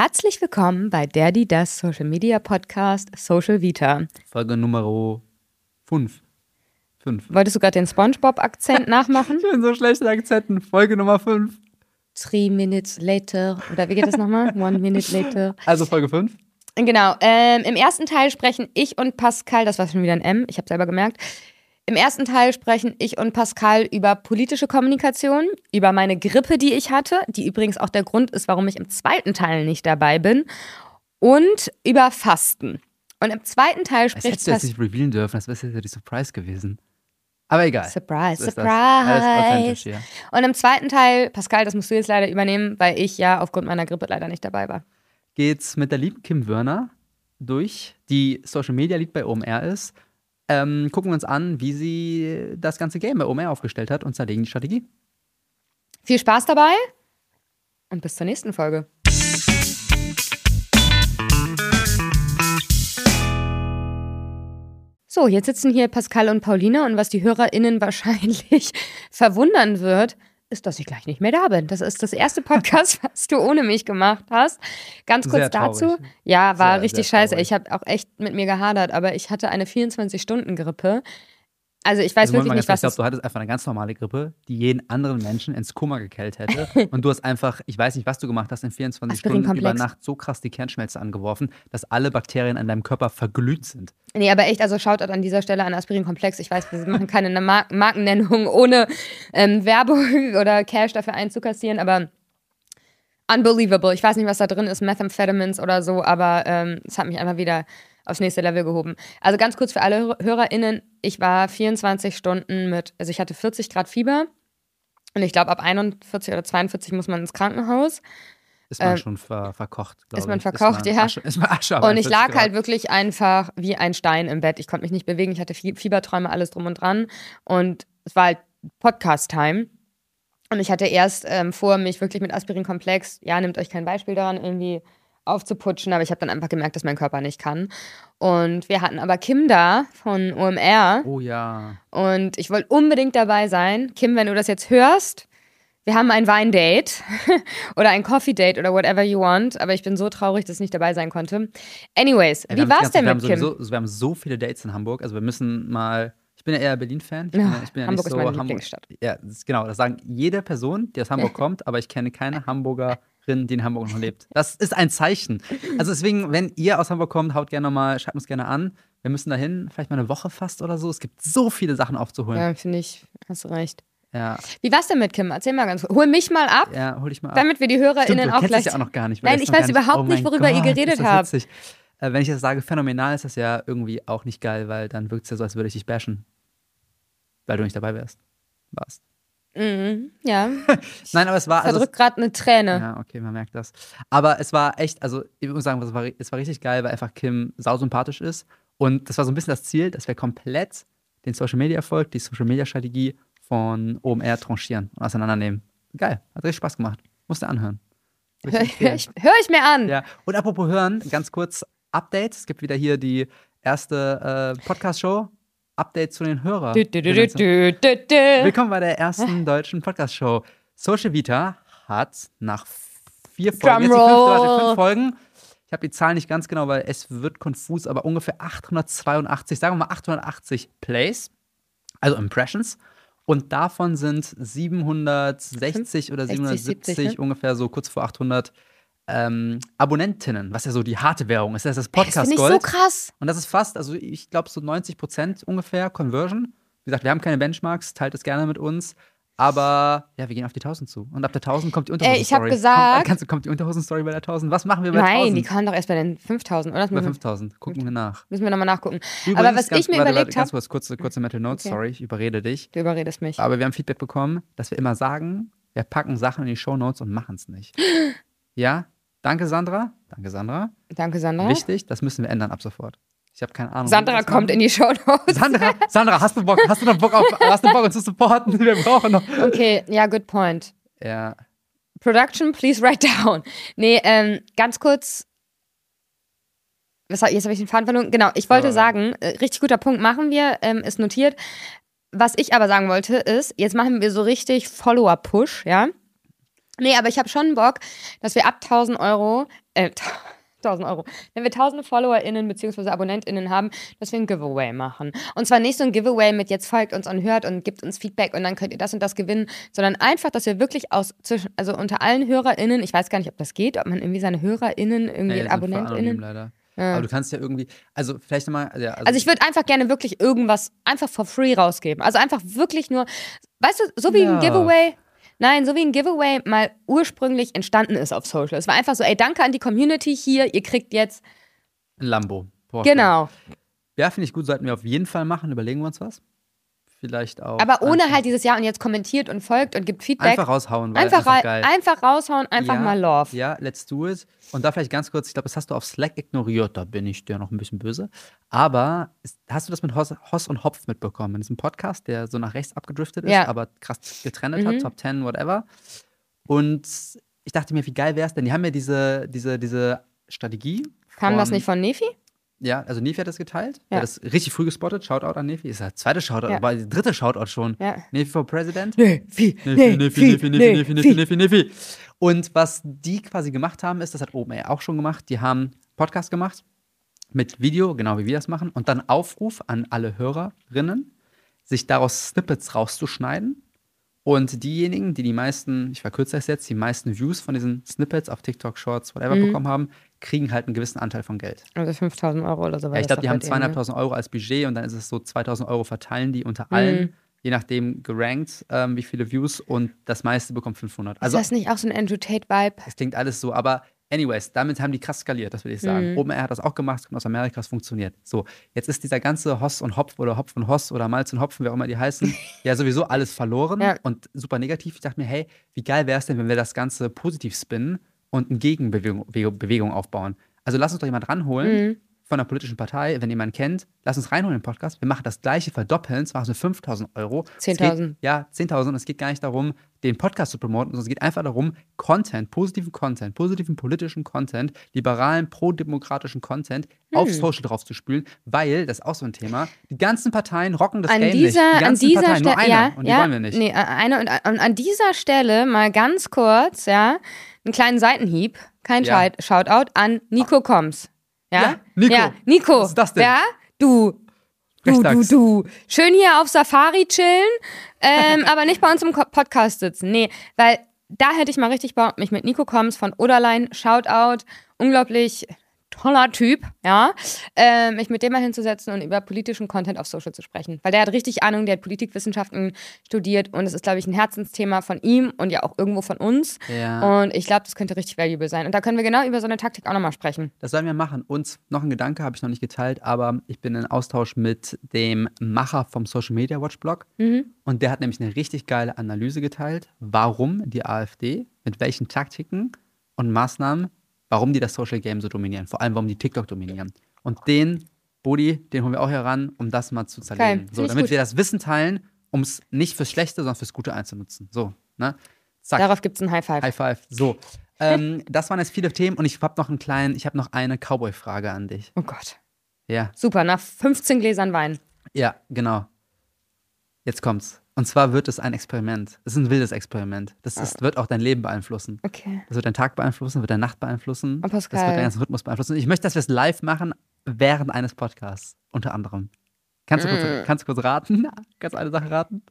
Herzlich willkommen bei der, die das Social Media Podcast Social Vita. Folge Nummer 5. 5. Wolltest du gerade den SpongeBob-Akzent nachmachen? Ich bin so schlecht in Akzenten. Folge Nummer 5. Three minutes later. Oder wie geht das nochmal? One minute later. Also Folge 5. Genau. Ähm, Im ersten Teil sprechen ich und Pascal, das war schon wieder ein M, ich habe selber gemerkt. Im ersten Teil sprechen ich und Pascal über politische Kommunikation, über meine Grippe, die ich hatte, die übrigens auch der Grund ist, warum ich im zweiten Teil nicht dabei bin, und über Fasten. Und im zweiten Teil Das spricht hättest du jetzt nicht revealen dürfen, das wäre ja die Surprise gewesen. Aber egal. Surprise, So ist das. Alles authentisch surprise. hier. Und im zweiten Teil, Pascal, das musst du jetzt leider übernehmen, weil ich ja aufgrund meiner Grippe leider nicht dabei war. Geht's mit der lieben Kim Wörner durch, die Social Media Lead bei OMR ist. Ähm, gucken wir uns an, wie sie das ganze Game bei OMR aufgestellt hat und zerlegen die Strategie. Viel Spaß dabei und bis zur nächsten Folge. So, jetzt sitzen hier Pascal und Paulina und was die HörerInnen wahrscheinlich verwundern wird, ist, dass ich gleich nicht mehr da bin. Das ist das erste Podcast, was du ohne mich gemacht hast. Ganz kurz dazu. Ja, war Sehr, richtig sehr scheiße. traurig. Ich habe auch echt mit mir gehadert, aber ich hatte eine 24-Stunden-Grippe. Also ich weiß Also, wirklich nicht, was ich glaube, du hattest einfach eine ganz normale Grippe, die jeden anderen Menschen ins Kummer gekellt hätte. und du hast einfach, ich weiß nicht, was du gemacht hast, in 24 Stunden über Aspirinkomplex. Nacht so krass die Kernschmelze angeworfen, dass alle Bakterien in deinem Körper verglüht sind. Nee, aber echt, also Shoutout an dieser Stelle an Aspirin Komplex. Ich weiß, wir machen keine Mar Markennennung ohne ähm, Werbung oder Cash dafür einzukassieren, aber unbelievable. Ich weiß nicht, was da drin ist, Methamphetamines oder so, aber ähm, es hat mich einfach wieder aufs nächste Level gehoben. Also ganz kurz für alle Hör- HörerInnen, ich war 24 Stunden mit, also ich hatte 40 Grad Fieber und ich glaube ab 41 oder 42 muss man ins Krankenhaus. Ist man Ähm, schon ver verkocht, glaube ich. man verkocht, man ja. Asche, ist man Asche, Und ich 41 lag Grad. halt wirklich einfach wie ein Stein im Bett. Ich konnte mich nicht bewegen. Ich hatte Fie- Fieberträume, alles drum und dran. Und es war halt Podcast-Time. Und ich hatte erst ähm, vor, mich wirklich mit Aspirin-Komplex, ja, nehmt euch kein Beispiel daran, irgendwie aufzuputschen. Aber ich habe dann einfach gemerkt, dass mein Körper nicht kann. Und wir hatten aber Kim da von OMR. Oh ja. Und ich wollte unbedingt dabei sein. Kim, wenn du das jetzt hörst, wir haben ein Weindate oder ein Coffee-Date oder whatever you want. Aber ich bin so traurig, dass ich nicht dabei sein konnte. Anyways, Ey, wie war's ganz- denn mit Kim? Sowieso, wir haben so viele Dates in Hamburg. Also wir müssen mal. Ich bin ja eher Berlin-Fan. Ich bin, Ja, ich bin ja Hamburg nicht ist so meine Hamburg. Lieblingsstadt. Ja, das ist, genau. Das sagen jede Person, die aus Hamburg kommt, aber ich kenne keine Hamburgerin, die in Hamburg noch lebt. Das ist ein Zeichen. Also deswegen, wenn ihr aus Hamburg kommt, haut gerne nochmal, schreibt uns gerne an. Wir müssen dahin, vielleicht mal eine Woche fast oder so. Es gibt so viele Sachen aufzuholen. Ja, finde ich, hast du recht. Ja, Wie war's denn mit Kim? Erzähl mal ganz kurz. Hol mich mal ab, ja, hol dich mal ab. damit wir die Stimmt, HörerInnen du auch gleich. es ja auch noch gar nicht. Nein, ich weiß überhaupt oh nicht, worüber ihr geredet ist habt. Äh, wenn ich das sage, phänomenal, ist das ja irgendwie auch nicht geil, weil dann wirkt es ja so, als würde ich dich bashen. Weil du nicht dabei wärst. Warst. Mhm, ja, Nein, aber es war. Also verdrückt gerade eine Träne. ja, okay, man merkt das. Aber es war echt, also ich muss sagen, es war, es war richtig geil, weil einfach Kim sausympathisch ist. Und das war so ein bisschen das Ziel, dass wir komplett den Social Media Erfolg, die Social Media Strategie von OMR tranchieren und auseinandernehmen. Geil, hat richtig Spaß gemacht. Musst du anhören. Würde Hör ich hör empfehlen. ich, hör ich mir an. Ja, und apropos hören, ganz kurz Update. Es gibt wieder hier die erste äh, Podcast-Show. Update zu den Hörern. Du, du, du. Willkommen bei der ersten deutschen Podcast-Show. Social Vita hat nach vier Folgen, jetzt Drumroll. fünf Folgen. Ich habe die Zahl nicht ganz genau, weil es wird konfus, aber ungefähr 882, sagen wir mal 880 Plays, also Impressions. Und davon sind 760 oder 60, 770 70, ne? ungefähr so kurz vor 800 ähm, Abonnentinnen, was ja so die harte Währung ist. Das ist das Das Podcast finde ich Gold. so krass. Und das ist fast, also ich glaube so 90 Prozent ungefähr Conversion. Wie gesagt, wir haben keine Benchmarks, teilt es gerne mit uns. Aber ja, wir gehen auf die 1000 zu. Und ab der 1000 kommt die Unterhosen-Story. ich hab gesagt- Kommt, kannst, kommt die Unterhosen-Story bei der 1000? Was machen wir bei Nein, 1000? die kamen doch erst bei den 5000, oder? Das bei müssen, 5000. Gucken wir nach. müssen wir nochmal nachgucken. Übrigens, Aber was ganz, ich mir warte, überlegt warte, Ganz habe, kurz, kurze, kurze Metal Notes, Okay. sorry, ich überrede dich. du überredest mich. Aber wir haben Feedback bekommen, dass wir immer sagen, wir packen Sachen in die Show Notes und machen es nicht. ja? Danke, Sandra. Danke, Sandra. Danke, Sandra. Wichtig, das müssen wir ändern ab sofort. Ich habe keine Ahnung. Sandra kommt in die Show Notes. Sandra, Sandra, hast du Bock, hast du noch Bock auf, hast du Bock uns zu supporten? Wir brauchen noch. Okay, ja, good point. Ja, Production, please write down. Nee, ähm, ganz kurz. Was, jetzt habe ich den Faden verloren. Genau, ich wollte Ja. sagen, äh, richtig guter Punkt machen wir, ähm, ist notiert. Was ich aber sagen wollte, ist, jetzt machen wir so richtig Follower-Push, ja? Nee, aber ich habe schon Bock, dass wir ab 1000 Euro äh, 1000 Euro, wenn wir tausende FollowerInnen bzw. AbonnentInnen haben, dass wir ein Giveaway machen. Und zwar nicht so ein Giveaway mit jetzt folgt uns und hört und gibt uns Feedback und dann könnt ihr das und das gewinnen, sondern einfach, dass wir wirklich aus zwischen, also unter allen HörerInnen, ich weiß gar nicht, ob das geht, ob man irgendwie seine HörerInnen, irgendwie Nee, AbonnentInnen. leider. Ja. Aber du kannst ja irgendwie, also vielleicht nochmal, ja, also, Also ich würde einfach gerne wirklich irgendwas einfach for free rausgeben. Also einfach wirklich nur, weißt du, so wie Ja. ein Giveaway. Nein, so wie ein Giveaway mal ursprünglich entstanden ist auf Social. Es war einfach so, ey, danke an die Community hier, ihr kriegt jetzt, ein Lambo. Porsche. genau. Ja, finde ich gut, sollten wir auf jeden Fall machen. Überlegen wir uns was. Vielleicht auch. Aber ohne einfach, halt dieses Jahr und jetzt kommentiert und folgt und gibt Feedback. Einfach raushauen, weil einfach, einfach, ra- geil. einfach raushauen, einfach ja, mal Love. Ja, let's do it. Und da vielleicht ganz kurz, ich glaube, das hast du auf Slack ignoriert, da bin ich dir noch ein bisschen böse. Aber ist, hast du das mit Hoss, Hoss und Hopf mitbekommen? Das ist ein Podcast, der so nach rechts abgedriftet ist, Ja. aber krass getrennt Mhm. hat, Top 10, whatever. Und ich dachte mir, wie geil wäre es denn? Die haben ja diese, diese, diese Strategie. Kam das von- nicht von Nefi? Ja, also Nefi hat das geteilt. Ja. Er hat das richtig früh gespottet. Shoutout an Nefi. Ist der zweite Shoutout, ja. aber der dritte Shoutout schon. Ja. Nefi for President. Nefi, Nefi, Nefi, Nefi, Nefi, Nefi, Nefi, Nefi. Und was die quasi gemacht haben, ist, das hat OpenAI auch schon gemacht, die haben Podcast gemacht mit Video, genau wie wir das machen, und dann Aufruf an alle Hörerinnen, sich daraus Snippets rauszuschneiden. Und diejenigen, die die meisten, ich verkürze das jetzt, die meisten Views von diesen Snippets auf TikTok, Shorts, whatever mhm. bekommen haben, kriegen halt einen gewissen Anteil von Geld. Also 5000 Euro oder so. Ja, ich das glaube, die haben ne? 2.500 Euro als Budget und dann ist es so 2.000 Euro verteilen die unter Mhm. allen, je nachdem gerankt, ähm, wie viele Views und das meiste bekommt 500. Also ist das nicht auch so ein Andrew Tate-Vibe? es klingt alles so, aber anyways, damit haben die krass skaliert, das will ich sagen. Mhm. OpenAI hat das auch gemacht, kommt aus Amerika, es funktioniert. So, jetzt ist dieser ganze Hoss und Hopf oder Hopf und Hoss oder Malz und Hopfen, wie auch immer die heißen, ja sowieso alles verloren Ja. und super negativ. Ich dachte mir, hey, wie geil wäre es denn, wenn wir das Ganze positiv spinnen und eine Gegenbewegung Bewegung- aufbauen? Also lass uns doch jemand ranholen Mhm. Von einer politischen Partei, wenn jemand kennt, lass uns reinholen im Podcast. Wir machen das gleiche, verdoppeln, zwar so 5000 Euro. Es 10.000. geht- Ja, 10.000. Es geht gar nicht darum, den Podcast zu promoten, sondern es geht einfach darum, Content, positiven Content, positiven politischen Content, liberalen, prodemokratischen Content Hm. auf Social drauf zu spülen, weil, das ist auch so ein Thema, die ganzen Parteien rocken das an Game dieser, nicht. Die an dieser Parteien, nur Stelle, eine, ja, und die ja, wollen wir nicht. Nee, eine und, und an dieser Stelle mal ganz kurz, ja, einen kleinen Seitenhieb, kein Ja. Shout- Shoutout an Nico Koms. Ja, Ja, Nico. Ja, Nico. Was ist das denn? Ja, du. Du, du, du. Schön hier auf Safari chillen, ähm, aber nicht bei uns im Podcast sitzen. Nee, weil da hätte ich mal richtig Bock, mich mit Nico Koms von Oderlein, Shoutout, unglaublich toller Typ, ja, äh, mich mit dem mal hinzusetzen und über politischen Content auf Social zu sprechen. Weil der hat richtig Ahnung, der hat Politikwissenschaften studiert und es ist, glaube ich, ein Herzensthema von ihm und ja auch irgendwo von uns. Ja. Und ich glaube, das könnte richtig valuable sein. Und da können wir genau über so eine Taktik auch nochmal sprechen. Das sollen wir machen. Und noch ein Gedanke habe ich noch nicht geteilt, aber ich bin in Austausch mit dem Macher vom Social Media Watch Blog. Mhm. Und der hat nämlich eine richtig geile Analyse geteilt, warum die AfD, mit welchen Taktiken und Maßnahmen, warum die das Social Game so dominieren. Vor allem, warum die TikTok dominieren. Und den, Bodi, den holen wir auch heran, um das mal zu zerlegen. Geil. So, damit gut. wir das Wissen teilen, um es nicht fürs Schlechte, sondern fürs Gute einzunutzen. So, ne? Zack. Darauf gibt es ein High Five. High five. So. ähm, das waren jetzt viele Themen und ich habe noch einen kleinen, ich habe noch eine Cowboy-Frage an dich. Oh Gott. Ja, Super, nach 15 Gläsern Wein. ja, genau. Jetzt kommt's. Und zwar wird es ein Experiment. Es ist ein wildes Experiment. Das ist, wird auch dein Leben beeinflussen. Okay. Das wird deinen Tag beeinflussen, wird deine Nacht beeinflussen. Oh, Pascal. Das wird deinen ganzen Rhythmus beeinflussen. Ich möchte, dass wir es live machen während eines Podcasts, unter anderem. Kannst du kurz, Mm. kannst du kurz raten? Kannst du eine Sache raten?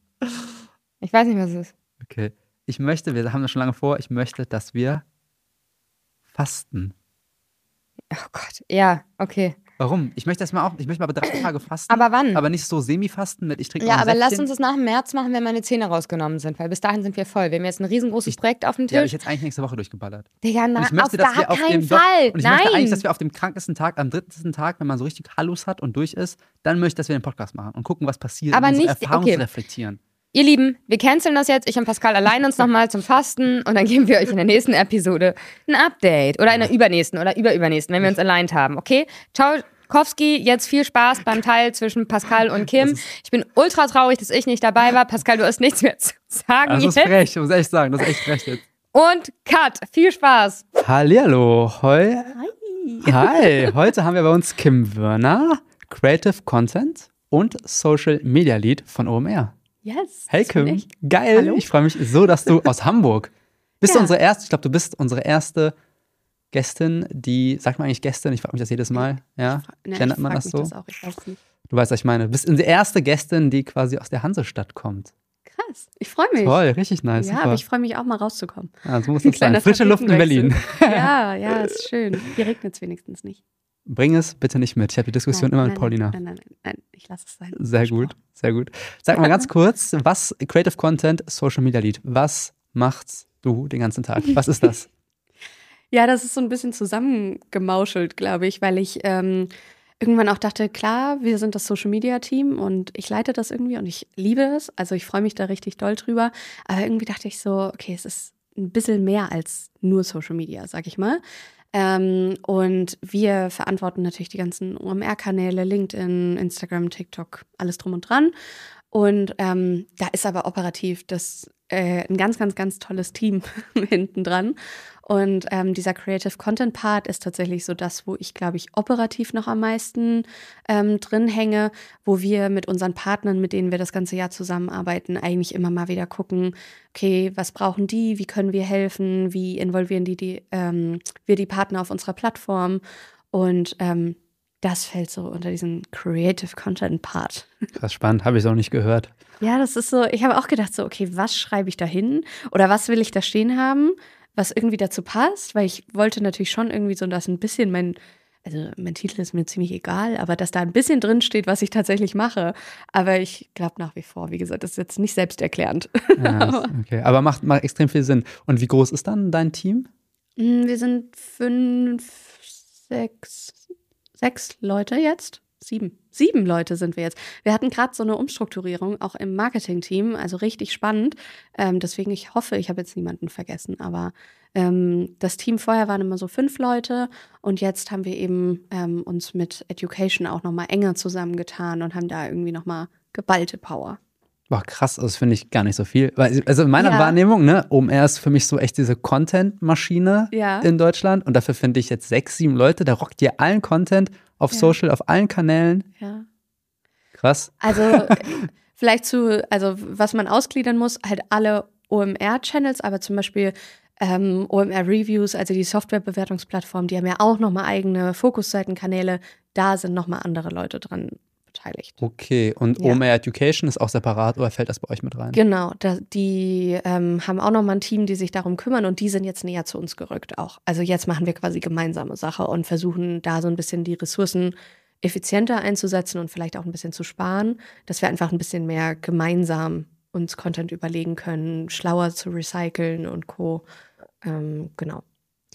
Ich weiß nicht, was es ist. Okay. Ich möchte, wir haben das schon lange vor, ich möchte, dass wir fasten. Oh Gott. Ja, okay. Warum? Ich möchte das mal auch, ich möchte mal drei Tage fasten. Aber wann? Aber nicht so semi-fasten mit, ich trinke Ja, aber lass uns das nach dem März machen, wenn meine Zähne rausgenommen sind, weil bis dahin sind wir voll. Wir haben jetzt ein riesengroßes Ich- Projekt auf dem Die habe ich Tisch. jetzt eigentlich nächste Woche durchgeballert. Digga, na, Und ich möchte, auf dass gar wir auf keinen dem Fall. Und ich Nein. möchte eigentlich, dass wir auf dem krankesten Tag, am dritten Tag, wenn man so richtig Hallus hat und durch ist, dann möchte ich, dass wir den Podcast machen und gucken, was passiert. Aber und nicht- Erfahrungen okay. reflektieren. Ihr Lieben, wir canceln das jetzt. Ich und Pascal allein uns nochmal zum Fasten und dann geben wir euch in der nächsten Episode ein Update. Oder in der übernächsten oder überübernächsten, wenn wir uns aligned haben. Okay? Ciao. Kowski, jetzt viel Spaß beim Teil zwischen Pascal und Kim. Ich bin ultra traurig, dass ich nicht dabei war. Pascal, du hast nichts mehr zu sagen Das ist jetzt. frech, ich muss echt sagen, das ist echt frech jetzt. Und Cut. Viel Spaß. Hallihallo, heu. Hi, heute haben wir bei uns Kim Wörner, Creative Content und Social Media Lead von OMR. Yes. Hey Kim, geil. Hallo. Ich freue mich so, dass du aus Hamburg bist. Du Ja. unsere erste, ich glaube, du bist unsere erste Gästin, die, sagt man eigentlich Gästin? Ich frage mich das jedes Mal. Ja, Ne, ich gendert man frag das so? Das auch, ich weiß nicht. Du weißt, was ich meine. Du bist die erste Gästin, die quasi aus der Hansestadt kommt. Krass, ich freue mich. Toll, richtig nice. ja, super. aber ich freue mich auch mal rauszukommen. ja, so muss das sein. Frische Luft in Berlin. Ja, ja, ist schön. Hier regnet es wenigstens nicht. Bring es bitte nicht mit. Ich habe die Diskussion Nein, immer mit nein, Paulina. Nein, nein, nein, nein, ich lasse es sein. Sehr gut, sehr gut. Sag mal ganz kurz, was Creative Content, Social Media Lead, was machst du den ganzen Tag? Was ist das? Ja, das ist so ein bisschen zusammengemauschelt, glaube ich, weil ich ähm, irgendwann auch dachte, klar, wir sind das Social Media Team und ich leite das irgendwie und ich liebe es. Also ich freue mich da richtig doll drüber. Aber irgendwie dachte ich so, okay, es ist ein bisschen mehr als nur Social Media, sag ich mal. Ähm, und wir verantworten natürlich die ganzen OMR-Kanäle, LinkedIn, Instagram, TikTok, alles drum und dran. Und ähm, da ist aber operativ das äh, ein ganz, ganz, ganz tolles Team hinten dran. Und ähm, dieser Creative Content Part ist tatsächlich so das, wo ich, glaube ich, operativ noch am meisten ähm, drin hänge, wo wir mit unseren Partnern, mit denen wir das ganze Jahr zusammenarbeiten, eigentlich immer mal wieder gucken, okay, was brauchen die, wie können wir helfen, wie involvieren die, die ähm, wir die Partner auf unserer Plattform. Und ähm, das fällt so unter diesen Creative Content Part. Krass spannend, habe ich noch nicht gehört. Ja, das ist so, ich habe auch gedacht, so, okay, was schreibe ich da hin? Oder was will ich da stehen haben, was irgendwie dazu passt? Weil ich wollte natürlich schon irgendwie so, dass ein bisschen mein, also mein Titel ist mir ziemlich egal, aber dass da ein bisschen drin steht, was ich tatsächlich mache. Aber ich glaube nach wie vor, wie gesagt, das ist jetzt nicht selbsterklärend. Ja, okay. Aber macht, macht extrem viel Sinn. Und wie groß ist dann dein Team? Mm, Wir sind fünf, sechs, sechs Leute jetzt. Sieben. Sieben Leute sind wir jetzt. Wir hatten gerade so eine Umstrukturierung, auch im Marketing-Team, also richtig spannend. Ähm, deswegen, ich hoffe, ich habe jetzt niemanden vergessen. Aber ähm, das Team vorher waren immer so fünf Leute und jetzt haben wir eben ähm, uns mit Education auch nochmal enger zusammengetan und haben da irgendwie nochmal geballte Power. Boah, krass, also das finde ich gar nicht so viel. Also in meiner Ja. Wahrnehmung, ne, OMR ist für mich so echt diese Content-Maschine Ja. in Deutschland. Und dafür finde ich jetzt sechs, sieben Leute, da rockt ihr allen Content auf Ja. Social, auf allen Kanälen. Ja. Krass. Also vielleicht zu, also was man ausgliedern muss, halt alle OMR-Channels, aber zum Beispiel ähm, OMR-Reviews, also die Softwarebewertungsplattform, die haben ja auch nochmal eigene Fokusseitenkanäle. Da sind nochmal andere Leute dran beteiligt. Okay, und Ja. OMR Education ist auch separat oder fällt das bei euch mit rein? Genau, da, die ähm, haben auch nochmal ein Team, die sich darum kümmern und die sind jetzt näher zu uns gerückt auch. Also jetzt machen wir quasi gemeinsame Sache und versuchen da so ein bisschen die Ressourcen effizienter einzusetzen und vielleicht auch ein bisschen zu sparen, dass wir einfach ein bisschen mehr gemeinsam uns Content überlegen können, schlauer zu recyceln und Co. Ähm, genau.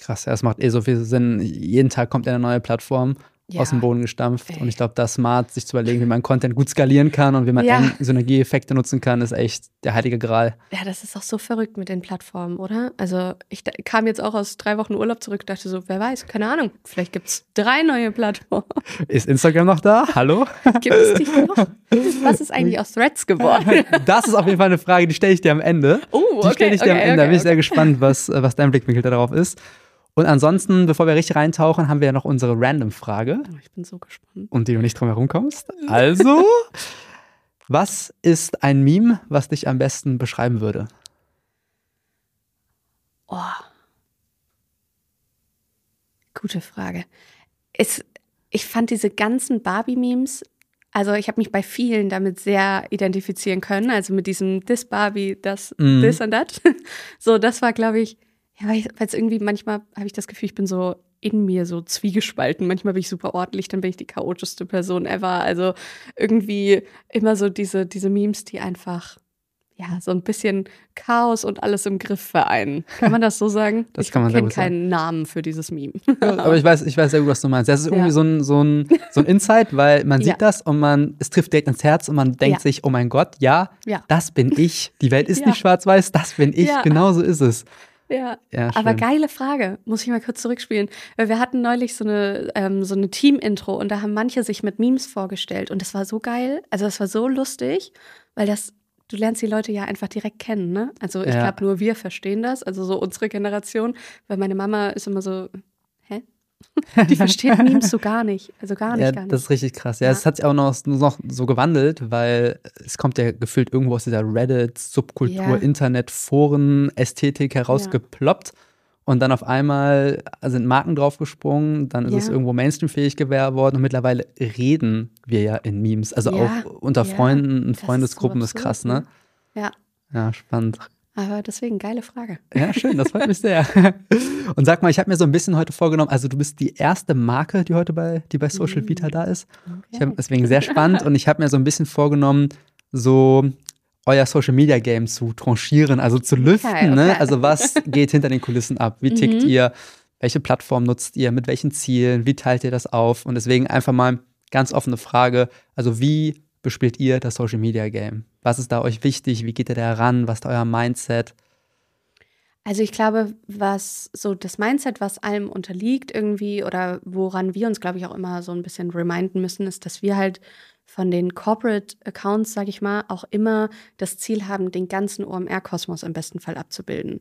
Krass, ja, es macht eh so viel Sinn. Jeden Tag kommt eine neue Plattform aus dem Boden gestampft. Ey. Und ich glaube, da smart sich zu überlegen, wie man Content gut skalieren kann und wie man Ja. Synergieeffekte nutzen kann, ist echt der heilige Gral. Ja, das ist auch so verrückt mit den Plattformen, oder? Also ich kam jetzt auch aus drei Wochen Urlaub zurück, dachte so, wer weiß, keine Ahnung, vielleicht gibt es drei neue Plattformen. Ist Instagram noch da? Hallo? Gibt es die noch? Was ist eigentlich aus Threads geworden? Das ist auf jeden Fall eine Frage, die stelle ich dir am Ende. Oh, Die stelle ich dir am okay, Ende. Da bin okay, ich sehr gespannt, was, äh, was dein Blickwinkel darauf ist. Und ansonsten, bevor wir richtig reintauchen, haben wir ja noch unsere Random-Frage, Oh, ich bin so gespannt. um die du nicht drum herum kommst. Also, was ist ein Meme, was dich am besten beschreiben würde? Oh. Gute Frage. Es, ich fand diese ganzen Barbie-Memes, also ich habe mich bei vielen damit sehr identifizieren können, also mit diesem This Barbie, das, Mhm. this and that. So, das war, glaube ich, ja, weil es irgendwie manchmal habe ich das Gefühl, ich bin so in mir so zwiegespalten. Manchmal bin ich super ordentlich, dann bin ich die chaotischste Person ever. Also irgendwie immer so diese, diese Memes, die einfach ja, so ein bisschen Chaos und alles im Griff vereinen. Kann man das so sagen? Das ich kann man sehr gut sagen. keinen Namen für dieses Meme. Aber ich weiß, ich weiß sehr gut, was du meinst. Das ist irgendwie Ja. so, ein, so, ein, so ein Insight, weil man sieht Ja. das und man, es trifft direkt ins Herz und man denkt sich, oh mein Gott, ja, das bin ich. Die Welt ist nicht schwarz-weiß, das bin ich. Genau so ist es. Ja. Ja, Aber geile Frage, muss ich mal kurz zurückspielen. Weil wir hatten neulich so eine, ähm, so eine Team-Intro und da haben manche sich mit Memes vorgestellt und das war so geil. Also das war so lustig, weil das, du lernst die Leute ja einfach direkt kennen, ne? Also ich Ja. glaube, nur wir verstehen das, also so unsere Generation, weil meine Mama ist immer so? Die versteht Memes so gar nicht. Also gar nicht, Ja, gar nicht. das ist richtig krass. Ja, Ja. es hat sich auch noch, noch so gewandelt, weil es kommt ja gefühlt irgendwo aus dieser Reddit, Subkultur, Ja. Internet, Foren, Ästhetik herausgeploppt. Und dann auf einmal sind Marken draufgesprungen, dann ist Ja. es irgendwo Mainstream-fähig geworden und mittlerweile reden wir ja in Memes. Also Ja, auch unter ja. Freunden und Das ist Freundesgruppen so ist krass, ne? Ja, Ja, spannend. Aber deswegen geile Frage. Ja, schön, das freut mich sehr. Und sag mal, ich habe mir so ein bisschen heute vorgenommen, also du bist die erste Marke, die heute bei, die bei Social Vita da ist. Ich habe deswegen sehr spannend und ich habe mir so ein bisschen vorgenommen, so euer Social Media Game zu tranchieren, also zu lüften. Okay, Ne? okay. Also was geht hinter den Kulissen ab? Wie tickt ihr? Welche Plattform nutzt ihr? Mit welchen Zielen? Wie teilt ihr das auf? Und deswegen einfach mal ganz offene Frage. Also wie bespielt ihr das Social Media Game? Was ist da euch wichtig? Wie geht ihr da heran? Was ist euer Mindset? Also ich glaube, was so das Mindset, was allem unterliegt irgendwie oder woran wir uns, glaube ich, auch immer so ein bisschen reminden müssen, ist, dass wir halt von den Corporate Accounts, sage ich mal, auch immer das Ziel haben, den ganzen OMR-Kosmos im besten Fall abzubilden.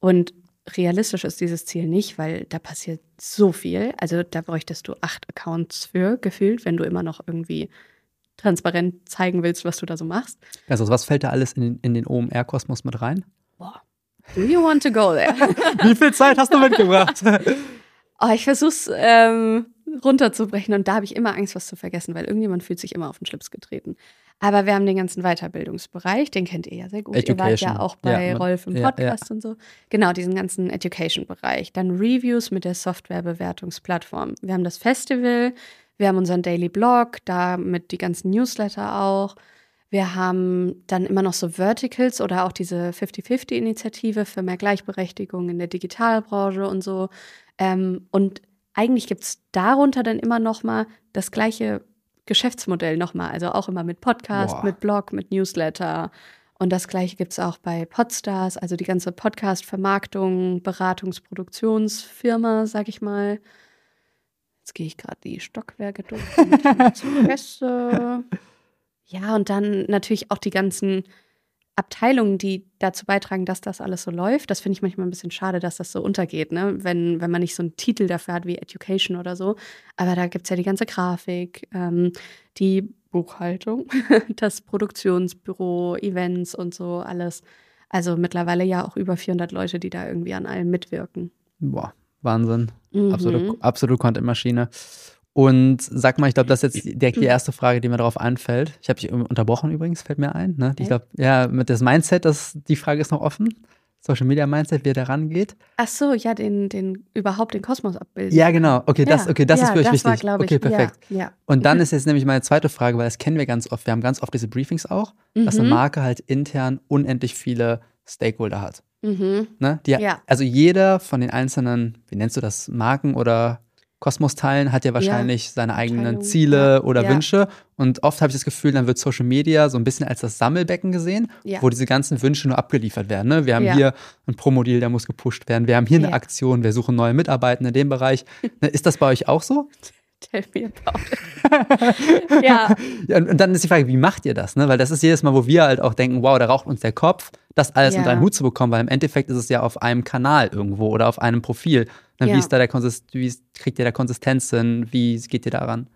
Und realistisch ist dieses Ziel nicht, weil da passiert so viel. Also da bräuchtest du acht Accounts für gefühlt, wenn du immer noch irgendwie transparent zeigen willst, was du da so machst. Also was fällt da alles in, in den OMR-Kosmos mit rein? Boah. Do you want to go there? Wie viel Zeit hast du mitgebracht? Oh, ich versuch's ähm, runterzubrechen und da habe ich immer Angst, was zu vergessen, weil irgendjemand fühlt sich immer auf den Schlips getreten. Aber wir haben den ganzen Weiterbildungsbereich, den kennt ihr ja sehr gut. Ihr wart Education. ja auch bei Ja, Rolf im ja, Podcast und so. Genau, diesen ganzen Education-Bereich. Dann Reviews mit der Softwarebewertungsplattform. Wir haben das Festival, wir haben unseren Daily Blog, damit die ganzen Newsletter auch. Wir haben dann immer noch so Verticals oder auch diese 50-50-Initiative für mehr Gleichberechtigung in der Digitalbranche und so. Ähm, und eigentlich gibt es darunter dann immer noch mal das gleiche Geschäftsmodell noch mal. Also auch immer mit Podcast, Boah. mit Blog, mit Newsletter. Und das gleiche gibt es auch bei Podstars, also die ganze Podcast-Vermarktung, Beratungsproduktionsfirma, sag ich mal. Jetzt gehe ich gerade die Stockwerke durch. vergesse. Ja, und dann natürlich auch die ganzen Abteilungen, die dazu beitragen, dass das alles so läuft. Das finde ich manchmal ein bisschen schade, dass das so untergeht, ne? wenn, wenn man nicht so einen Titel dafür hat wie Education oder so. Aber da gibt es ja die ganze Grafik, ähm, die Buchhaltung, das Produktionsbüro, Events und so alles. Also mittlerweile ja auch über 400 Leute, die da irgendwie an allem mitwirken. Boah, Wahnsinn. Mhm. Absolute, absolute Content-Maschine. Und sag mal, ich glaube, das ist jetzt direkt die erste Frage, die mir darauf einfällt. Ich habe dich unterbrochen übrigens, fällt mir ein. Ne? Ich glaube, ja, mit das Mindset, das, die Frage ist noch offen. Social Media Mindset, wie er da rangeht. Ach so, ja, den, den überhaupt den Kosmos abbilden. Ja, genau. Okay, das, okay, das ja, ist für euch das war, wichtig. glaub ich, okay, perfekt. Ja, ja. Und dann ist jetzt nämlich meine zweite Frage, weil das kennen wir ganz oft. Wir haben ganz oft diese Briefings auch, dass eine Mhm. Marke halt intern unendlich viele Stakeholder hat. Mhm. Ne? Die, Ja. Also jeder von den einzelnen, wie nennst du das, Marken oder Kosmos-Teilen hat ja wahrscheinlich seine eigenen Ziele ja. oder Ja. Wünsche. Und oft habe ich das Gefühl, dann wird Social Media so ein bisschen als das Sammelbecken gesehen, Ja. wo diese ganzen Wünsche nur abgeliefert werden. Ne? Wir haben Ja. hier ein Promodeal, der muss gepusht werden. Wir haben hier eine Ja. Aktion, wir suchen neue Mitarbeiter in dem Bereich. Ne, Ist das bei euch auch so? Tell me about it. ja, Ja, und, dann ist die Frage, wie macht ihr das? Ne? Weil das ist jedes Mal, wo wir halt auch denken, wow, da raucht uns der Kopf, das alles Ja. unter einen Hut zu bekommen, weil im Endeffekt ist es ja auf einem Kanal irgendwo oder auf einem Profil. Ne? Ja. Wie ist da der Konsist wie kriegt ihr da Konsistenz hin? Wie geht ihr daran?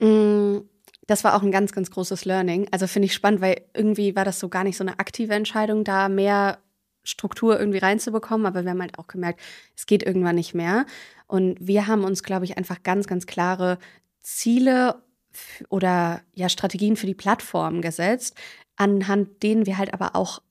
Mm, das war auch ein ganz, ganz großes Learning. Also finde ich spannend, weil irgendwie war das so gar nicht so eine aktive Entscheidung, da mehr Struktur irgendwie reinzubekommen. Aber wir haben halt auch gemerkt, es geht irgendwann nicht mehr. Und wir haben uns, glaube ich, einfach ganz, ganz klare Ziele oder ja Strategien für die Plattform gesetzt, anhand denen wir halt aber auch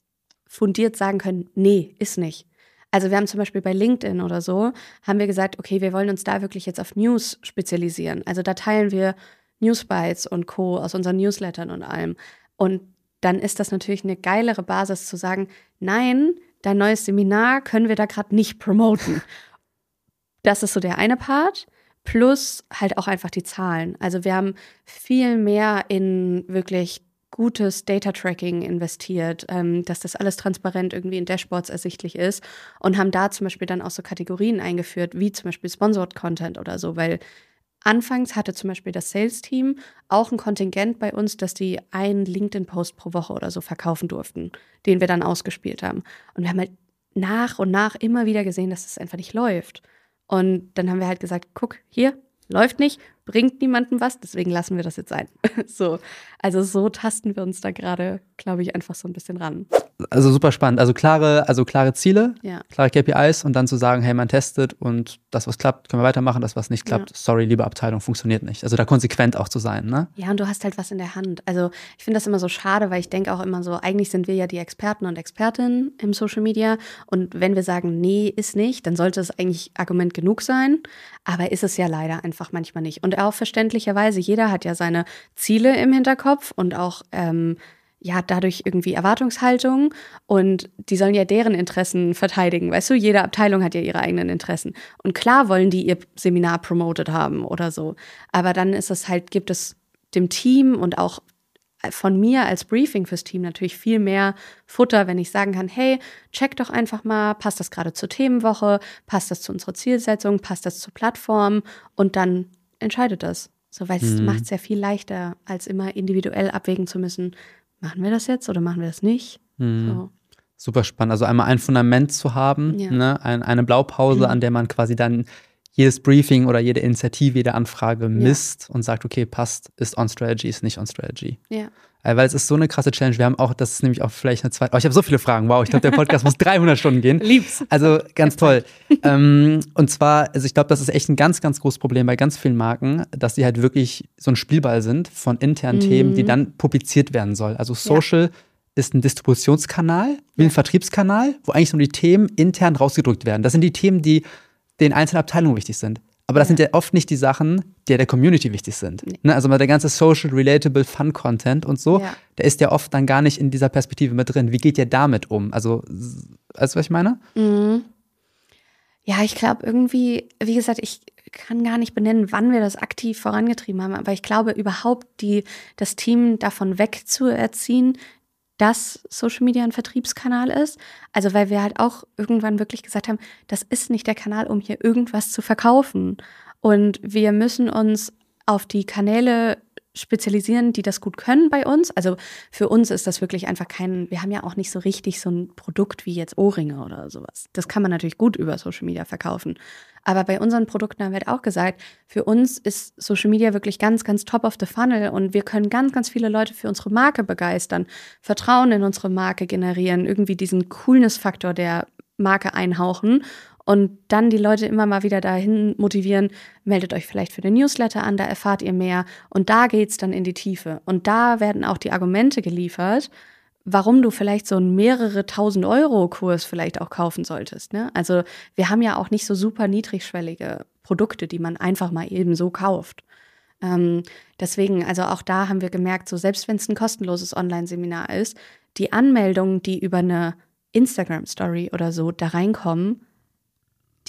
fundiert sagen können, nee, ist nicht. Also wir haben zum Beispiel bei LinkedIn oder so, haben wir gesagt, okay, wir wollen uns da wirklich jetzt auf News spezialisieren. Also da teilen wir Newsbytes und Co. aus unseren Newslettern und allem. Und dann ist das natürlich eine geilere Basis zu sagen, nein, dein neues Seminar können wir da gerade nicht promoten. Das ist so der eine Part. Plus halt auch einfach die Zahlen. Also wir haben viel mehr in wirklich gutes Data Tracking investiert, ähm, dass das alles transparent irgendwie in Dashboards ersichtlich ist und haben da zum Beispiel dann auch so Kategorien eingeführt, wie zum Beispiel Sponsored Content oder so, weil anfangs hatte zum Beispiel das Sales-Team auch ein Kontingent bei uns, dass die einen LinkedIn-Post pro Woche oder so verkaufen durften, den wir dann ausgespielt haben. Und wir haben halt nach und nach immer wieder gesehen, dass das einfach nicht läuft. Und dann haben wir halt gesagt, guck, hier, läuft nicht, bringt niemandem was, deswegen lassen wir das jetzt sein. so, also so tasten wir uns da gerade, glaube ich, einfach so ein bisschen ran. Also super spannend. Also klare, also klare Ziele, Ja. klare KPIs und dann zu sagen, hey, man testet und das, was klappt, können wir weitermachen, das, was nicht klappt, Ja. sorry, liebe Abteilung, funktioniert nicht. Also da konsequent auch zu sein, ne? Ja, und du hast halt was in der Hand. Also ich finde das immer so schade, weil ich denke auch immer so, eigentlich sind wir ja die Experten und Expertinnen im Social Media. Und wenn wir sagen, nee, ist nicht, dann sollte es eigentlich Argument genug sein. Aber ist es ja leider einfach manchmal nicht. Und auch verständlicherweise, jeder hat ja seine Ziele im Hinterkopf und auch ähm, ja dadurch irgendwie Erwartungshaltung. Und die sollen ja deren Interessen verteidigen. Weißt du, jede Abteilung hat ja ihre eigenen Interessen. Und klar wollen die ihr Seminar promoted haben oder so. Aber dann ist es halt, gibt es dem Team und auch von mir als Briefing fürs Team natürlich viel mehr Futter, wenn ich sagen kann, hey, check doch einfach mal, passt das gerade zur Themenwoche, passt das zu unserer Zielsetzung, passt das zur Plattform und dann entscheidet das. So, weil es Mhm. macht es ja viel leichter, als immer individuell abwägen zu müssen, machen wir das jetzt oder machen wir das nicht? Mhm. So. Super spannend. Also einmal ein Fundament zu haben, Ja. ne? ein, eine Blaupause, an der man quasi dann jedes Briefing oder jede Initiative, jede Anfrage misst und sagt, okay, passt, ist on strategy, ist nicht on strategy. Ja. Äh, Weil es ist so eine krasse Challenge. Wir haben auch, das ist nämlich auch vielleicht eine zweite. Oh, ich habe so viele Fragen. Wow, ich glaube, der Podcast muss 300 Stunden gehen. Lieb's. Also ganz toll. ähm, und zwar, also ich glaube, das ist echt ein ganz, ganz großes Problem bei ganz vielen Marken, dass sie halt wirklich so ein Spielball sind von internen Themen, die dann publiziert werden soll. Also Social ist ein Distributionskanal, wie ein Vertriebskanal, wo eigentlich nur die Themen intern rausgedrückt werden. Das sind die Themen, die den einzelnen Abteilungen wichtig sind. Aber das Ja. sind ja oft nicht die Sachen, die der Community wichtig sind. Ne? Also mal der ganze Social, Relatable, Fun-Content und so, Ja. der ist ja oft dann gar nicht in dieser Perspektive mit drin. Wie geht ihr damit um? Also, weißt du, was ich meine? Mhm. Ja, ich glaube irgendwie, wie gesagt, ich kann gar nicht benennen, wann wir das aktiv vorangetrieben haben, aber ich glaube überhaupt die, das Team davon wegzuerziehen, dass Social Media ein Vertriebskanal ist. Also weil wir halt auch irgendwann wirklich gesagt haben, das ist nicht der Kanal, um hier irgendwas zu verkaufen. Und wir müssen uns auf die Kanäle spezialisieren, die das gut können bei uns. Also für uns ist das wirklich einfach kein, wir haben ja auch nicht so richtig so ein Produkt wie jetzt Ohrringe oder sowas. Das kann man natürlich gut über Social Media verkaufen. Aber bei unseren Produkten haben wir halt auch gesagt, für uns ist Social Media wirklich ganz, ganz top of the funnel und wir können ganz, ganz viele Leute für unsere Marke begeistern, Vertrauen in unsere Marke generieren, irgendwie diesen Coolness-Faktor der Marke einhauchen und dann die Leute immer mal wieder dahin motivieren, meldet euch vielleicht für den Newsletter an, da erfahrt ihr mehr und da geht's dann in die Tiefe. Und da werden auch die Argumente geliefert, warum du vielleicht so einen mehrere tausend Euro Kurs vielleicht auch kaufen solltest. Ne? Also wir haben ja auch nicht so super niedrigschwellige Produkte, die man einfach mal eben so kauft. Ähm, deswegen, also auch da haben wir gemerkt, so selbst wenn es ein kostenloses Online-Seminar ist, die Anmeldungen, die über eine Instagram-Story oder so da reinkommen,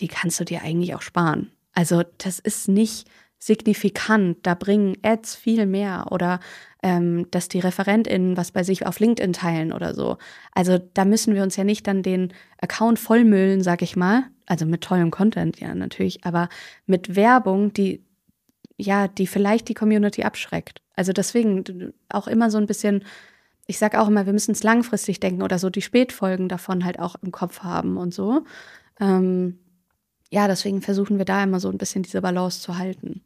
die kannst du dir eigentlich auch sparen. Also das ist nicht signifikant. Da bringen Ads viel mehr oder ähm, dass die ReferentInnen was bei sich auf LinkedIn teilen oder so. Also da müssen wir uns ja nicht dann den Account vollmüllen, sag ich mal. Also mit tollem Content, ja, natürlich, aber mit Werbung, die ja, die vielleicht die Community abschreckt. Also deswegen auch immer so ein bisschen, ich sag auch immer, wir müssen es langfristig denken oder so die Spätfolgen davon halt auch im Kopf haben und so. Ähm, ja, deswegen versuchen wir da immer so ein bisschen diese Balance zu halten.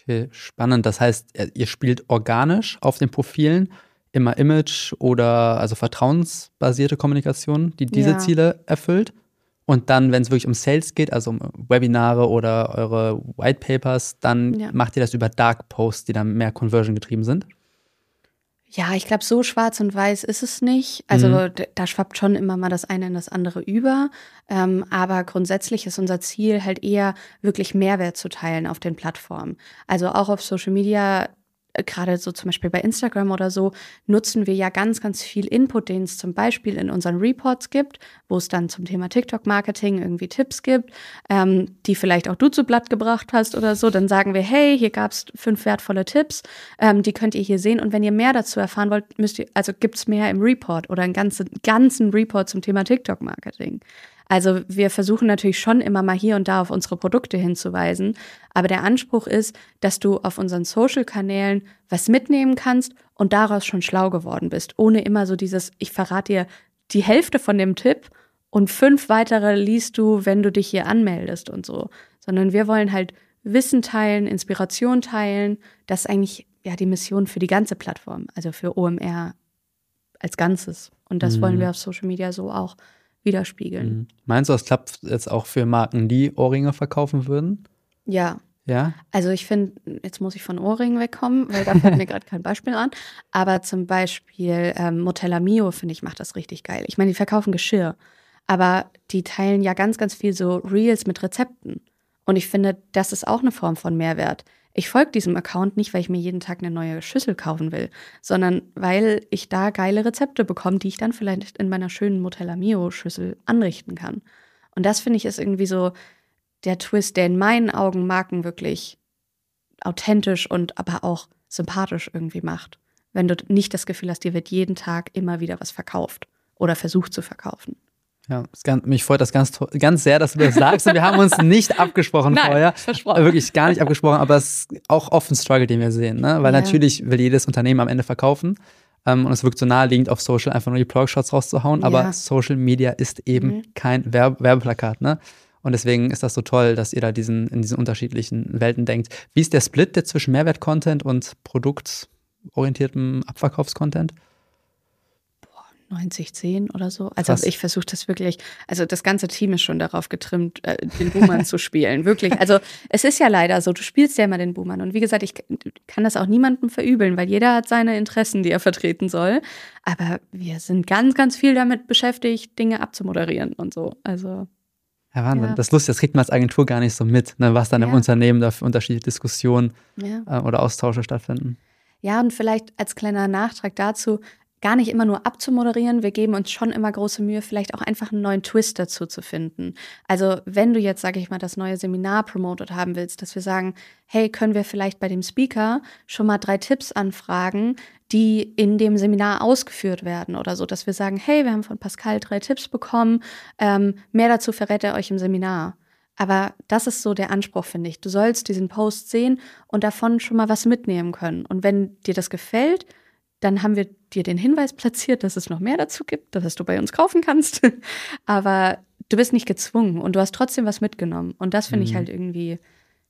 Okay, spannend. Das heißt, ihr- ihr spielt organisch auf den Profilen immer Image oder also vertrauensbasierte Kommunikation, die diese Ja. Ziele erfüllt. Und dann, wenn es wirklich um Sales geht, also um Webinare oder eure White Papers, dann Ja. macht ihr das über Dark Posts, die dann mehr Conversion getrieben sind. Ja, ich glaube, so schwarz und weiß ist es nicht. Also Mhm. da schwappt schon immer mal das eine in das andere über. Ähm, aber grundsätzlich ist unser Ziel halt eher wirklich Mehrwert zu teilen auf den Plattformen. Also auch auf Social Media, gerade so zum Beispiel bei Instagram oder so, nutzen wir ja ganz, ganz viel Input, den es zum Beispiel in unseren Reports gibt, wo es dann zum Thema TikTok-Marketing irgendwie Tipps gibt, ähm, die vielleicht auch du zu Blatt gebracht hast oder so. Dann sagen wir, hey, hier gab es fünf wertvolle Tipps, ähm, die könnt ihr hier sehen. Und wenn ihr mehr dazu erfahren wollt, müsst ihr, also gibt es mehr im Report oder einen ganzen, ganzen Report zum Thema TikTok-Marketing. Also wir versuchen natürlich schon immer mal hier und da auf unsere Produkte hinzuweisen, aber der Anspruch ist, dass du auf unseren Social-Kanälen was mitnehmen kannst und daraus schon schlau geworden bist, ohne immer so dieses, ich verrate dir die Hälfte von dem Tipp und fünf weitere liest du, wenn du dich hier anmeldest und so, sondern wir wollen halt Wissen teilen, Inspiration teilen. Das ist eigentlich ja die Mission für die ganze Plattform, also für OMR als Ganzes. Und das mhm. wollen wir auf Social Media so auch widerspiegeln. Mhm. Meinst du, das klappt jetzt auch für Marken, die Ohrringe verkaufen würden? Ja. Ja. Also ich finde, jetzt muss ich von Ohrringen wegkommen, weil da fällt mir gerade kein Beispiel an. Aber zum Beispiel ähm, Motella Mio, finde ich, macht das richtig geil. Ich meine, die verkaufen Geschirr, aber die teilen ja ganz, ganz viel so Reels mit Rezepten. Und ich finde, das ist auch eine Form von Mehrwert. Ich folge diesem Account nicht, weil ich mir jeden Tag eine neue Schüssel kaufen will, sondern weil ich da geile Rezepte bekomme, die ich dann vielleicht in meiner schönen Motella Mio Schüssel anrichten kann. Und das finde ich ist irgendwie so der Twist, der in meinen Augen Marken wirklich authentisch und aber auch sympathisch irgendwie macht. Wenn du nicht das Gefühl hast, dir wird jeden Tag immer wieder was verkauft oder versucht zu verkaufen. Ja, ganz, mich freut das ganz, ganz sehr, dass du das sagst. wir haben uns nicht abgesprochen Nein, vorher. Versprochen. Wirklich gar nicht abgesprochen, aber es ist auch oft ein Struggle, den wir sehen. Ne? Weil ja. natürlich will jedes Unternehmen am Ende verkaufen. Ähm, und es wirkt so naheliegend, auf Social einfach nur die Product-Shots rauszuhauen. Ja. Aber Social Media ist eben mhm. kein Werbe Werbeplakat. Ne? Und deswegen ist das so toll, dass ihr da diesen, in diesen unterschiedlichen Welten denkt. Wie ist der Split der zwischen Mehrwert-Content und produktorientiertem Abverkaufscontent? 90, 10 oder so. Also Krass. ich versuche das wirklich, also das ganze Team ist schon darauf getrimmt, äh, den Boomern zu spielen. Wirklich. Also es ist ja leider so, du spielst ja immer den Boomern. Und wie gesagt, ich kann das auch niemandem verübeln, weil jeder hat seine Interessen, die er vertreten soll. Aber wir sind ganz, ganz viel damit beschäftigt, Dinge abzumoderieren und so. Also. Ja, Wahnsinn. Ja. Das ist lustig, das kriegt man als Agentur gar nicht so mit, ne, was dann ja. im Unternehmen da für unterschiedliche Diskussionen ja. äh, oder Austausche stattfinden. Ja, und vielleicht als kleiner Nachtrag dazu, gar nicht immer nur abzumoderieren. Wir geben uns schon immer große Mühe, vielleicht auch einfach einen neuen Twist dazu zu finden. Also wenn du jetzt, sage ich mal, das neue Seminar promotet haben willst, dass wir sagen, hey, können wir vielleicht bei dem Speaker schon mal drei Tipps anfragen, die in dem Seminar ausgeführt werden oder so, dass wir sagen, hey, wir haben von Pascal drei Tipps bekommen, ähm, mehr dazu verrät er euch im Seminar. Aber das ist so der Anspruch, finde ich. Du sollst diesen Post sehen und davon schon mal was mitnehmen können. Und wenn dir das gefällt, dann haben wir dir den Hinweis platziert, dass es noch mehr dazu gibt, dass du bei uns kaufen kannst. Aber du bist nicht gezwungen und du hast trotzdem was mitgenommen. Und das finde mhm. ich halt irgendwie,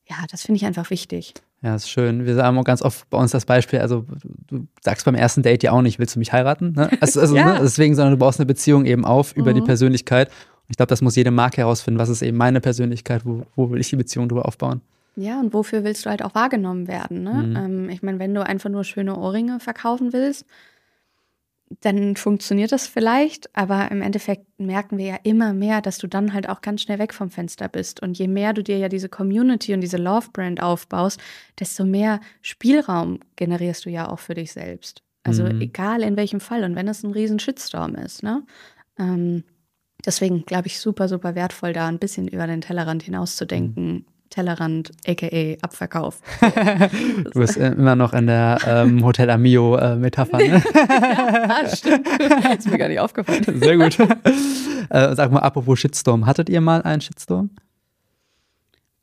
ja, das finde ich einfach wichtig. Ja, ist schön. Wir haben auch ganz oft bei uns das Beispiel, also du sagst beim ersten Date ja auch nicht, willst du mich heiraten? Ne? Also, also ja. ne? deswegen, sondern du baust eine Beziehung eben auf über mhm. die Persönlichkeit. Und ich glaube, das muss jede Marke herausfinden, was ist eben meine Persönlichkeit, wo, wo will ich die Beziehung drüber aufbauen. Ja, und wofür willst du halt auch wahrgenommen werden? Ne? Mhm. Ähm, ich meine, wenn du einfach nur schöne Ohrringe verkaufen willst, dann funktioniert das vielleicht, aber im Endeffekt merken wir ja immer mehr, dass du dann halt auch ganz schnell weg vom Fenster bist. Und je mehr du dir ja diese Community und diese Love-Brand aufbaust, desto mehr Spielraum generierst du ja auch für dich selbst. Also mhm. egal in welchem Fall und wenn es ein riesen Shitstorm ist. Ne? Ähm, deswegen glaube ich super, super wertvoll, da ein bisschen über den Tellerrand hinauszudenken. Tellerrand, aka Abverkauf. du bist immer noch in der ähm, Hotel Amio-Metapher, äh, ne? ja, stimmt. Das ist mir gar nicht aufgefallen. Sehr gut. Äh, sag mal, apropos Shitstorm, hattet ihr mal einen Shitstorm?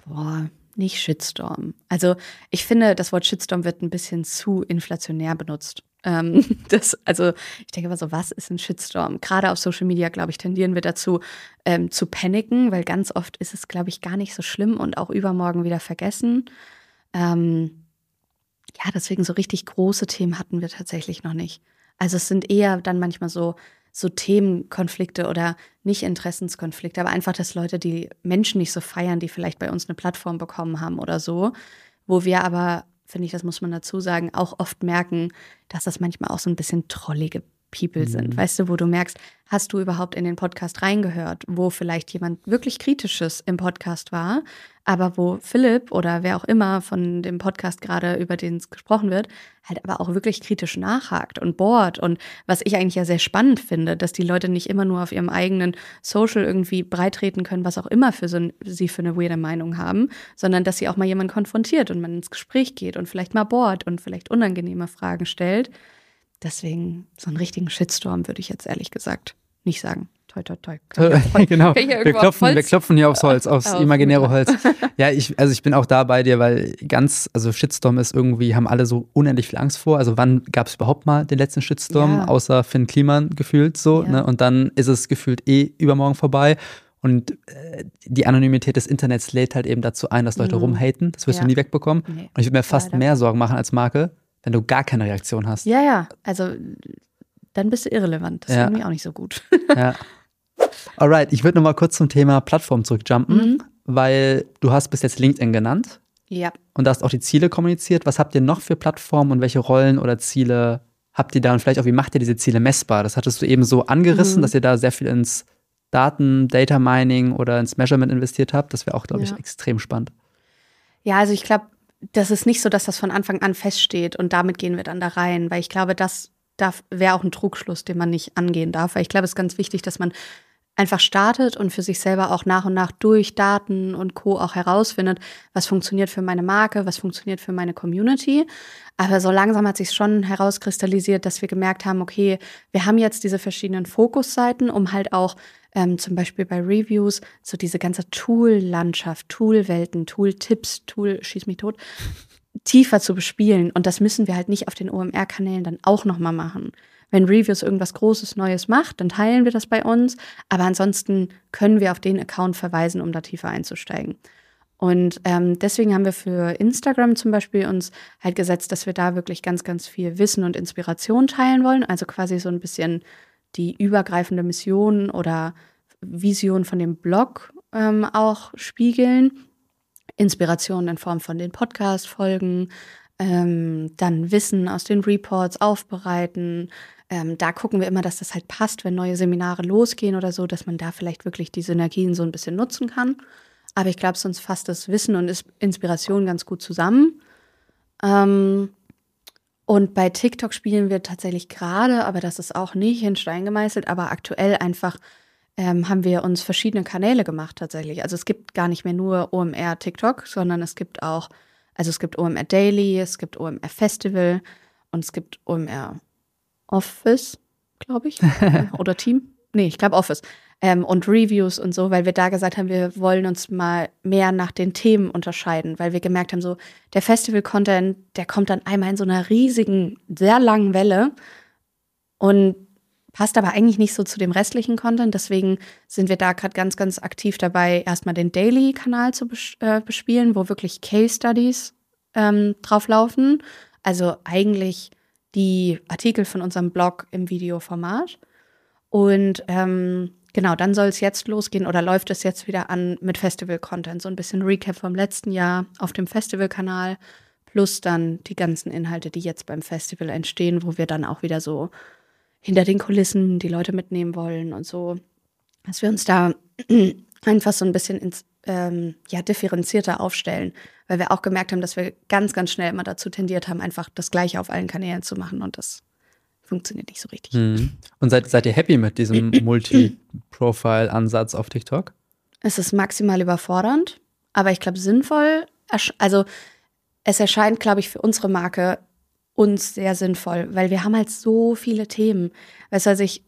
Boah, nicht Shitstorm. Also ich finde, das Wort Shitstorm wird ein bisschen zu inflationär benutzt. Ähm, das, also ich denke immer so, was ist ein Shitstorm? Gerade auf Social Media, glaube ich, tendieren wir dazu ähm, zu paniken, weil ganz oft ist es, glaube ich, gar nicht so schlimm und auch übermorgen wieder vergessen. Ähm, ja, deswegen so richtig große Themen hatten wir tatsächlich noch nicht. Also es sind eher dann manchmal so, so Themenkonflikte oder nicht Interessenskonflikte, aber einfach, dass Leute die Menschen nicht so feiern, die vielleicht bei uns eine Plattform bekommen haben oder so, wo wir aber finde ich, das muss man dazu sagen, auch oft merken, dass das manchmal auch so ein bisschen trollige People sind. Mhm. Weißt du, wo du merkst, hast du überhaupt in den Podcast reingehört, wo vielleicht jemand wirklich Kritisches im Podcast war, aber wo Philipp oder wer auch immer von dem Podcast gerade, über den es gesprochen wird, halt aber auch wirklich kritisch nachhakt und bohrt. Und was ich eigentlich ja sehr spannend finde, dass die Leute nicht immer nur auf ihrem eigenen Social irgendwie breitreten können, was auch immer für so, sie für eine weirde Meinung haben, sondern dass sie auch mal jemanden konfrontiert und man ins Gespräch geht und vielleicht mal bohrt und vielleicht unangenehme Fragen stellt. Deswegen so einen richtigen Shitstorm würde ich jetzt ehrlich gesagt nicht sagen. Toi, toi, toi. genau. Wir klopfen, wir klopfen hier aufs Holz, aufs auf imaginäre Holz. ja, ich, also ich bin auch da bei dir, weil ganz, also Shitstorm ist irgendwie, haben alle so unendlich viel Angst vor. Also wann gab es überhaupt mal den letzten Shitstorm, ja. außer Finn Kliman gefühlt so, ja. ne? Und dann ist es gefühlt eh übermorgen vorbei. Und äh, die Anonymität des Internets lädt halt eben dazu ein, dass Leute Mhm. rumhaten. Das wirst Ja. du nie wegbekommen. Nee. Und ich würde mir fast Leider. mehr Sorgen machen als Marke, wenn du gar keine Reaktion hast. Ja, ja. Also dann bist du irrelevant. Das ist Ja. irgendwie auch nicht so gut. Ja. Alright, ich würde nochmal kurz zum Thema Plattform zurückjumpen, Mhm. weil du hast bis jetzt LinkedIn genannt Ja. und da hast auch die Ziele kommuniziert. Was habt ihr noch für Plattformen und welche Rollen oder Ziele habt ihr da und vielleicht auch, wie macht ihr diese Ziele messbar? Das hattest du eben so angerissen, Mhm. dass ihr da sehr viel ins Daten, Data Mining oder ins Measurement investiert habt. Das wäre auch, glaube ich, Ja. extrem spannend. Ja, also ich glaube, das ist nicht so, dass das von Anfang an feststeht und damit gehen wir dann da rein, weil ich glaube, das wäre auch ein Trugschluss, den man nicht angehen darf, weil ich glaube, es ist ganz wichtig, dass man einfach startet und für sich selber auch nach und nach durch Daten und Co. auch herausfindet, was funktioniert für meine Marke, was funktioniert für meine Community. Aber so langsam hat sich schon herauskristallisiert, dass wir gemerkt haben, okay, wir haben jetzt diese verschiedenen Fokusseiten, um halt auch ähm, zum Beispiel bei Reviews so diese ganze Tool-Landschaft, Tool-Welten, Tool-Tipps, Tool, schieß mich tot, tiefer zu bespielen. Und das müssen wir halt nicht auf den OMR-Kanälen dann auch nochmal machen. Wenn Reviews irgendwas Großes Neues macht, dann teilen wir das bei uns. Aber ansonsten können wir auf den Account verweisen, um da tiefer einzusteigen. Und ähm, deswegen haben wir für Instagram zum Beispiel uns halt gesetzt, dass wir da wirklich ganz, ganz viel Wissen und Inspiration teilen wollen. Also quasi so ein bisschen die übergreifende Mission oder Vision von dem Blog ähm, auch spiegeln. Inspiration in Form von den Podcast-Folgen, ähm, dann Wissen aus den Reports aufbereiten. Ähm, da gucken wir immer, dass das halt passt, wenn neue Seminare losgehen oder so, dass man da vielleicht wirklich die Synergien so ein bisschen nutzen kann. Aber ich glaube, sonst fasst das Wissen und Inspiration ganz gut zusammen. Ähm, und bei TikTok spielen wir tatsächlich gerade, aber das ist auch nicht in Stein gemeißelt, aber aktuell einfach ähm, haben wir uns verschiedene Kanäle gemacht tatsächlich. Also es gibt gar nicht mehr nur OMR TikTok, sondern es gibt auch, also es gibt OMR Daily, es gibt OMR Festival und es gibt OMR Office, glaube ich, oder Team. Nee, ich glaube Office. Ähm, und Reviews und so, weil wir da gesagt haben, wir wollen uns mal mehr nach den Themen unterscheiden, weil wir gemerkt haben, so der Festival-Content, der kommt dann einmal in so einer riesigen, sehr langen Welle und passt aber eigentlich nicht so zu dem restlichen Content. Deswegen sind wir da gerade ganz, ganz aktiv dabei, erstmal den Daily-Kanal zu bes äh, bespielen, wo wirklich Case-Studies ähm, drauf laufen. Also eigentlich die Artikel von unserem Blog im Videoformat. Und ähm, genau, dann soll es jetzt losgehen oder läuft es jetzt wieder an mit Festival-Content. So ein bisschen Recap vom letzten Jahr auf dem Festival-Kanal, plus dann die ganzen Inhalte, die jetzt beim Festival entstehen, wo wir dann auch wieder so hinter den Kulissen die Leute mitnehmen wollen und so. Dass wir uns da einfach so ein bisschen ins, ähm, ja, differenzierter aufstellen, weil wir auch gemerkt haben, dass wir ganz, ganz schnell immer dazu tendiert haben, einfach das Gleiche auf allen Kanälen zu machen und das funktioniert nicht so richtig. Mhm. Und seid, seid ihr happy mit diesem Multi-Profile-Ansatz auf TikTok? Es ist maximal überfordernd, aber ich glaube sinnvoll. Also es erscheint, glaube ich, für unsere Marke uns sehr sinnvoll, weil wir haben halt so viele Themen. Weißt du, also ich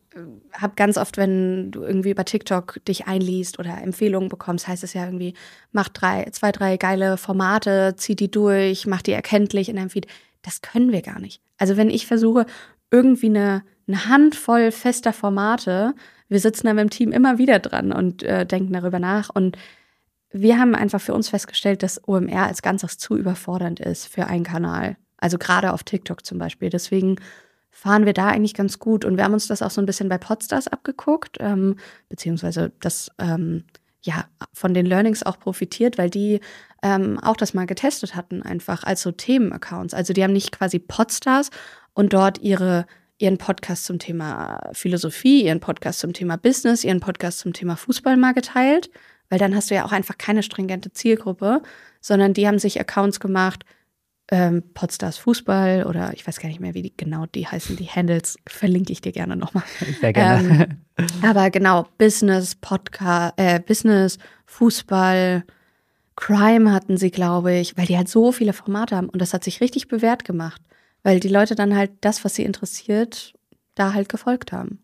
habe ganz oft, wenn du irgendwie über TikTok dich einliest oder Empfehlungen bekommst, heißt es ja irgendwie, mach drei, zwei, drei geile Formate, zieh die durch, mach die erkenntlich in deinem Feed. Das können wir gar nicht. Also wenn ich versuche, irgendwie eine, eine Handvoll fester Formate, wir sitzen da mit dem Team immer wieder dran und äh, denken darüber nach. Und wir haben einfach für uns festgestellt, dass OMR als Ganzes zu überfordernd ist für einen Kanal. Also gerade auf TikTok zum Beispiel. Deswegen fahren wir da eigentlich ganz gut. Und wir haben uns das auch so ein bisschen bei Podstars abgeguckt, ähm, beziehungsweise das ähm, ja von den Learnings auch profitiert, weil die ähm, auch das mal getestet hatten, einfach als so Themenaccounts. Also die haben nicht quasi Podstars und dort ihre ihren Podcast zum Thema Philosophie, ihren Podcast zum Thema Business, ihren Podcast zum Thema Fußball mal geteilt, weil dann hast du ja auch einfach keine stringente Zielgruppe, sondern die haben sich Accounts gemacht, ähm, Podstars Fußball oder ich weiß gar nicht mehr, wie die genau die heißen, die Handles verlinke ich dir gerne nochmal. Sehr gerne. Ähm, aber genau, Business, Podcast, äh, Business, Fußball, Crime hatten sie, glaube ich, weil die halt so viele Formate haben und das hat sich richtig bewährt gemacht, weil die Leute dann halt das, was sie interessiert, da halt gefolgt haben.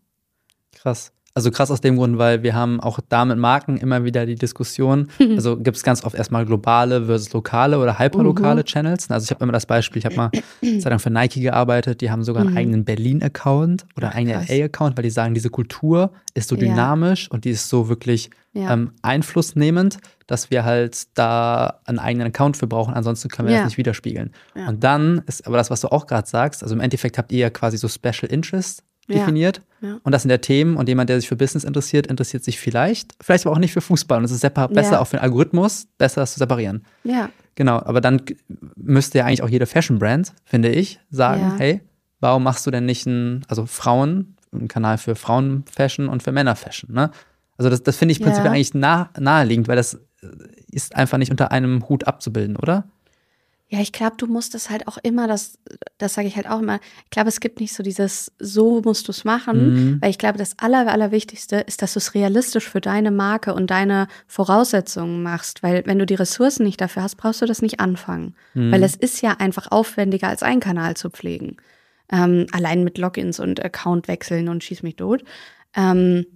Krass. Also krass aus dem Grund, weil wir haben auch da mit Marken immer wieder die Diskussion. Also gibt es ganz oft erstmal globale versus lokale oder hyperlokale Mhm. Channels. Also ich habe immer das Beispiel, ich habe mal Zeit lang für Nike gearbeitet, die haben sogar einen Mhm. eigenen Berlin-Account oder Ach, einen eigenen. LA-Account, weil die sagen, diese Kultur ist so Ja. dynamisch und die ist so wirklich Ja. ähm, einflussnehmend, dass wir halt da einen eigenen Account für brauchen, ansonsten können wir Ja. das nicht widerspiegeln. Ja. Und dann ist aber das, was du auch gerade sagst, also im Endeffekt habt ihr ja quasi so Special Interest Ja. Definiert. Ja. Und das sind ja Themen und jemand, der sich für Business interessiert, interessiert sich vielleicht, vielleicht aber auch nicht für Fußball. Und es ist separ- Ja. besser auch für den Algorithmus, besser das zu separieren. Ja. Genau, aber dann müsste ja eigentlich auch jede Fashion-Brand, finde ich, sagen, Ja. hey, warum machst du denn nicht einen, also Frauen, einen Kanal für Frauen-Fashion und für Männer-Fashion, ne? Also das, das finde ich Ja. prinzipiell eigentlich nah, naheliegend, weil das äh, ist einfach nicht unter einem Hut abzubilden, oder? Ja, ich glaube, du musst es halt auch immer, das, das sage ich halt auch immer, ich glaube, es gibt nicht so dieses, so musst du es machen, Mhm. weil ich glaube, das Aller, Allerwichtigste ist, dass du es realistisch für deine Marke und deine Voraussetzungen machst, weil wenn du die Ressourcen nicht dafür hast, brauchst du das nicht anfangen, Mhm. weil es ist ja einfach aufwendiger, als einen Kanal zu pflegen. Ähm, allein mit Logins und Account wechseln und schieß mich tot. Ähm,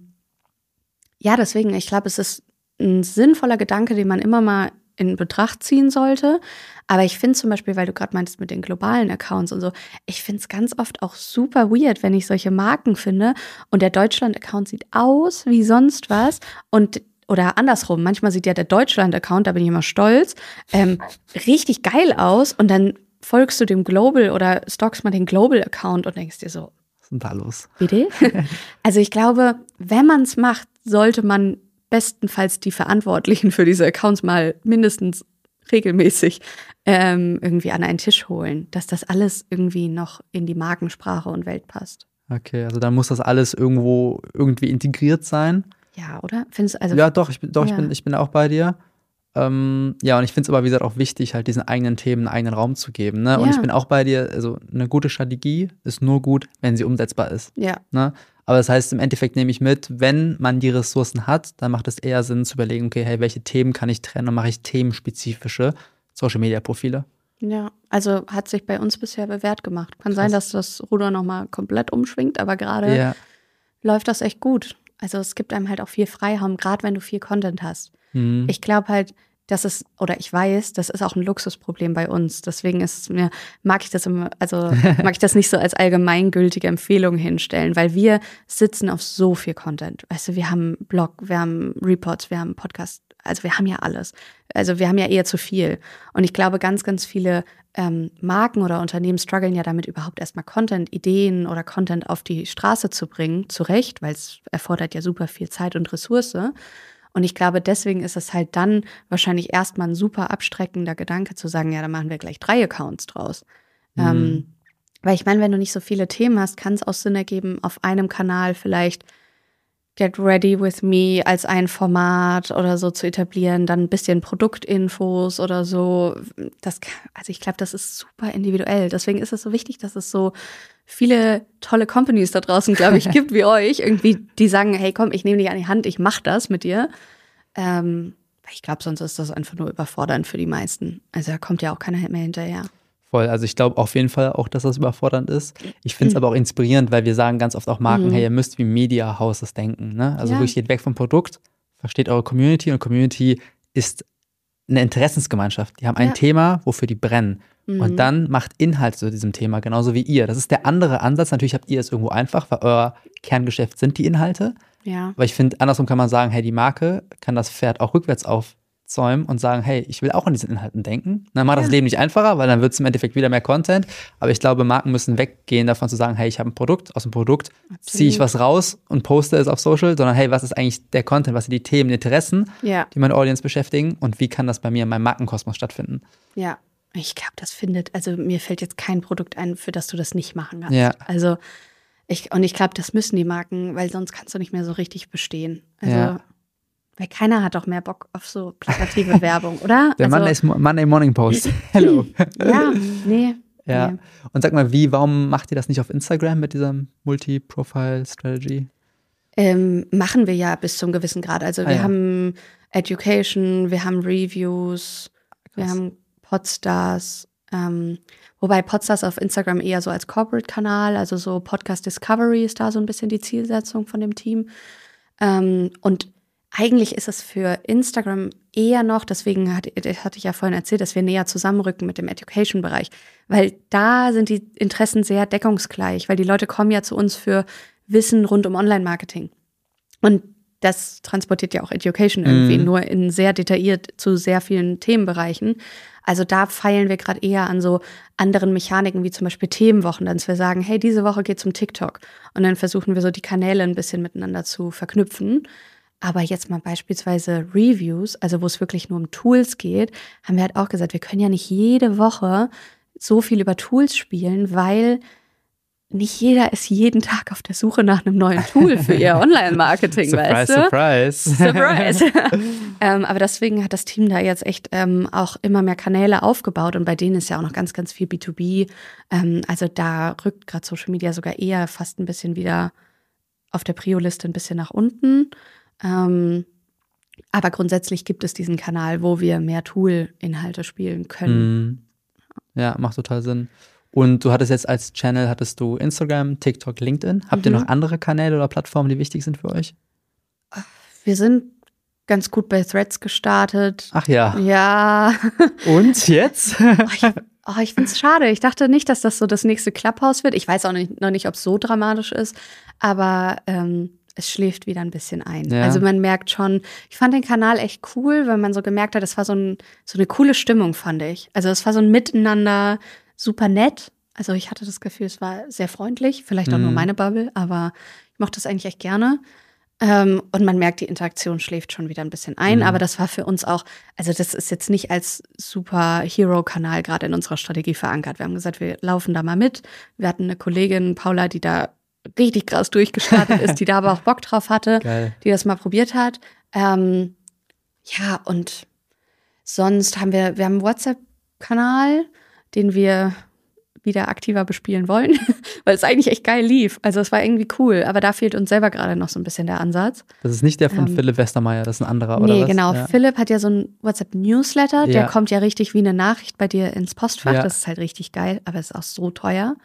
ja, deswegen, ich glaube, es ist ein sinnvoller Gedanke, den man immer mal in Betracht ziehen sollte. Aber ich finde zum Beispiel, weil du gerade meintest mit den globalen Accounts und so, ich finde es ganz oft auch super weird, wenn ich solche Marken finde und der Deutschland-Account sieht aus wie sonst was und oder andersrum, manchmal sieht ja der Deutschland-Account, da bin ich immer stolz, ähm, richtig geil aus und dann folgst du dem Global oder stalkst mal den Global-Account und denkst dir so, Was ist denn da los? Bitte? also ich glaube, wenn man es macht, sollte man bestenfalls die Verantwortlichen für diese Accounts mal mindestens regelmäßig ähm, irgendwie an einen Tisch holen, dass das alles irgendwie noch in die Markensprache und Welt passt. Okay, also dann muss das alles irgendwo irgendwie integriert sein. Ja, oder? Findest also ja, doch, ich bin, doch, ich ja. bin, ich bin auch bei dir. Ähm, ja, und ich finde es aber, wie gesagt, auch wichtig, halt diesen eigenen Themen einen eigenen Raum zu geben. Ne? Und Ja. ich bin auch bei dir, also eine gute Strategie ist nur gut, wenn sie umsetzbar ist. ja, Ne? Aber das heißt, im Endeffekt nehme ich mit, wenn man die Ressourcen hat, dann macht es eher Sinn zu überlegen, okay, hey, welche Themen kann ich trennen und mache ich themenspezifische Social-Media-Profile. ja. Also hat sich bei uns bisher bewährt gemacht. Kann sein, Krass. dass das Ruder nochmal komplett umschwingt, aber gerade Ja. läuft das echt gut. Also es gibt einem halt auch viel Freiraum, gerade wenn du viel Content hast. Mhm. Ich glaube halt, das ist, oder ich weiß, das ist auch ein Luxusproblem bei uns. Deswegen ist es mir, mag ich das immer, also mag ich das nicht so als allgemeingültige Empfehlung hinstellen, weil wir sitzen auf so viel Content. Weißt du, wir haben Blog, wir haben Reports, wir haben Podcast, also wir haben ja alles. Also wir haben ja eher zu viel. Und ich glaube, ganz, ganz viele ähm, Marken oder Unternehmen strugglen ja damit, überhaupt erstmal Content, Ideen oder Content auf die Straße zu bringen. Zu Recht, weil es erfordert ja super viel Zeit und Ressource. Und ich glaube, deswegen ist es halt dann wahrscheinlich erstmal ein super abstreckender Gedanke zu sagen, ja, dann machen wir gleich drei Accounts draus. Mhm. Ähm, weil ich meine, wenn du nicht so viele Themen hast, kann es auch Sinn ergeben, auf einem Kanal vielleicht Get Ready with Me als ein Format oder so zu etablieren, dann ein bisschen Produktinfos oder so. Das, also ich glaube, das ist super individuell. Deswegen ist es so wichtig, dass es so viele tolle Companies da draußen, glaube ich, gibt wie euch, irgendwie, die sagen, hey, komm, ich nehme dich an die Hand, ich mach das mit dir. Ähm, ich glaube, sonst ist das einfach nur überfordernd für die meisten. Also da kommt ja auch keiner mehr hinterher. Voll. Also ich glaube auf jeden Fall auch, dass das überfordernd ist. Ich finde es aber auch inspirierend, weil wir sagen ganz oft auch Marken, Mhm. hey, ihr müsst wie Media Houses denken. Ne? Also Ja. wirklich geht weg vom Produkt, versteht eure Community und Community ist eine Interessensgemeinschaft. Die haben ein Ja. Thema, wofür die brennen. Mhm. Und dann macht Inhalt zu diesem Thema, genauso wie ihr. Das ist der andere Ansatz. Natürlich habt ihr es irgendwo einfach, weil euer Kerngeschäft sind die Inhalte. Ja. Aber ich finde, andersrum kann man sagen, hey, die Marke kann das Pferd auch rückwärts aufzäumen und sagen, hey, ich will auch an diesen Inhalten denken. Dann macht das Ja. Leben nicht einfacher, weil dann wird es im Endeffekt wieder mehr Content. Aber ich glaube, Marken müssen weggehen davon zu sagen, hey, ich habe ein Produkt, aus dem Produkt ziehe ich was raus und poste es auf Social, sondern hey, was ist eigentlich der Content, was sind die Themen, die Interessen, Ja. die meine Audience beschäftigen und wie kann das bei mir in meinem Markenkosmos stattfinden? Ja, ich glaube, das findet, also mir fällt jetzt kein Produkt ein, für das du das nicht machen kannst. Ja. Also ich, und ich glaube, das müssen die Marken, weil sonst kannst du nicht mehr so richtig bestehen. Also, Ja. Weil keiner hat doch mehr Bock auf so plakative Werbung, oder? Der also, Monday, Monday Morning Post. Hello. Ja, nee. ja. Nee. Und sag mal, wie, warum macht ihr das nicht auf Instagram mit dieser Multi-Profile-Strategy? Ähm, machen wir ja bis zum gewissen Grad. Also wir Ah, ja. haben Education, wir haben Reviews, wir Krass. haben Podstars. Ähm, wobei Podstars auf Instagram eher so als Corporate-Kanal, also so Podcast Discovery ist da so ein bisschen die Zielsetzung von dem Team. Ähm, und eigentlich ist es für Instagram eher noch, deswegen hatte, hatte ich ja vorhin erzählt, dass wir näher zusammenrücken mit dem Education-Bereich, weil da sind die Interessen sehr deckungsgleich, weil die Leute kommen ja zu uns für Wissen rund um Online-Marketing. Und das transportiert ja auch Education irgendwie, mm. nur in sehr detailliert zu sehr vielen Themenbereichen. Also da feilen wir gerade eher an so anderen Mechaniken, wie zum Beispiel Themenwochen, dass wir sagen, hey, diese Woche geht zum TikTok. Und dann versuchen wir so die Kanäle ein bisschen miteinander zu verknüpfen. Aber jetzt mal beispielsweise Reviews, also wo es wirklich nur um Tools geht, haben wir halt auch gesagt, wir können ja nicht jede Woche so viel über Tools spielen, weil nicht jeder ist jeden Tag auf der Suche nach einem neuen Tool für ihr Online-Marketing, weißt du? Surprise, surprise. ähm, aber deswegen hat das Team da jetzt echt ähm, auch immer mehr Kanäle aufgebaut und bei denen ist ja auch noch ganz, ganz viel B2B. Ähm, also da rückt gerade Social Media sogar eher fast ein bisschen wieder auf der Prio-Liste ein bisschen nach unten. Ähm, aber grundsätzlich gibt es diesen Kanal, wo wir mehr Tool-Inhalte spielen können. Mhm. Ja, macht total Sinn. Und du hattest jetzt als Channel, hattest du Instagram, TikTok, LinkedIn. Habt mhm. ihr noch andere Kanäle oder Plattformen, die wichtig sind für euch? Wir sind ganz gut bei Threads gestartet. Ach ja. Ja. Und jetzt? oh, ich, oh, ich finde es schade. Ich dachte nicht, dass das so das nächste Clubhouse wird. Ich weiß auch nicht, noch nicht, ob es so dramatisch ist. Aber ähm, es schläft wieder ein bisschen ein. Ja. Also man merkt schon, ich fand den Kanal echt cool, weil man so gemerkt hat, es war so, ein, so eine coole Stimmung, fand ich. Also es war so ein Miteinander, super nett. Also ich hatte das Gefühl, es war sehr freundlich, vielleicht auch mhm. nur meine Bubble, aber ich mochte das eigentlich echt gerne. Ähm, und man merkt, die Interaktion schläft schon wieder ein bisschen ein. Mhm. Aber das war für uns auch, also das ist jetzt nicht als Superhero-Kanal gerade in unserer Strategie verankert. Wir haben gesagt, wir laufen da mal mit. Wir hatten eine Kollegin, Paula, die da richtig krass durchgestartet ist, die da aber auch Bock drauf hatte, Geil. die das mal probiert hat. Ähm, ja, und sonst haben wir, wir haben einen WhatsApp-Kanal, den wir wieder aktiver bespielen wollen, weil es eigentlich echt geil lief. Also es war irgendwie cool, aber da fehlt uns selber gerade noch so ein bisschen der Ansatz. Das ist nicht der von ähm, Philipp Westermeier, das ist ein anderer, oder? Nee, was? genau. Ja. Philipp hat ja so ein WhatsApp-Newsletter, ja. der kommt ja richtig wie eine Nachricht bei dir ins Postfach. Ja. Das ist halt richtig geil, aber es ist auch so teuer.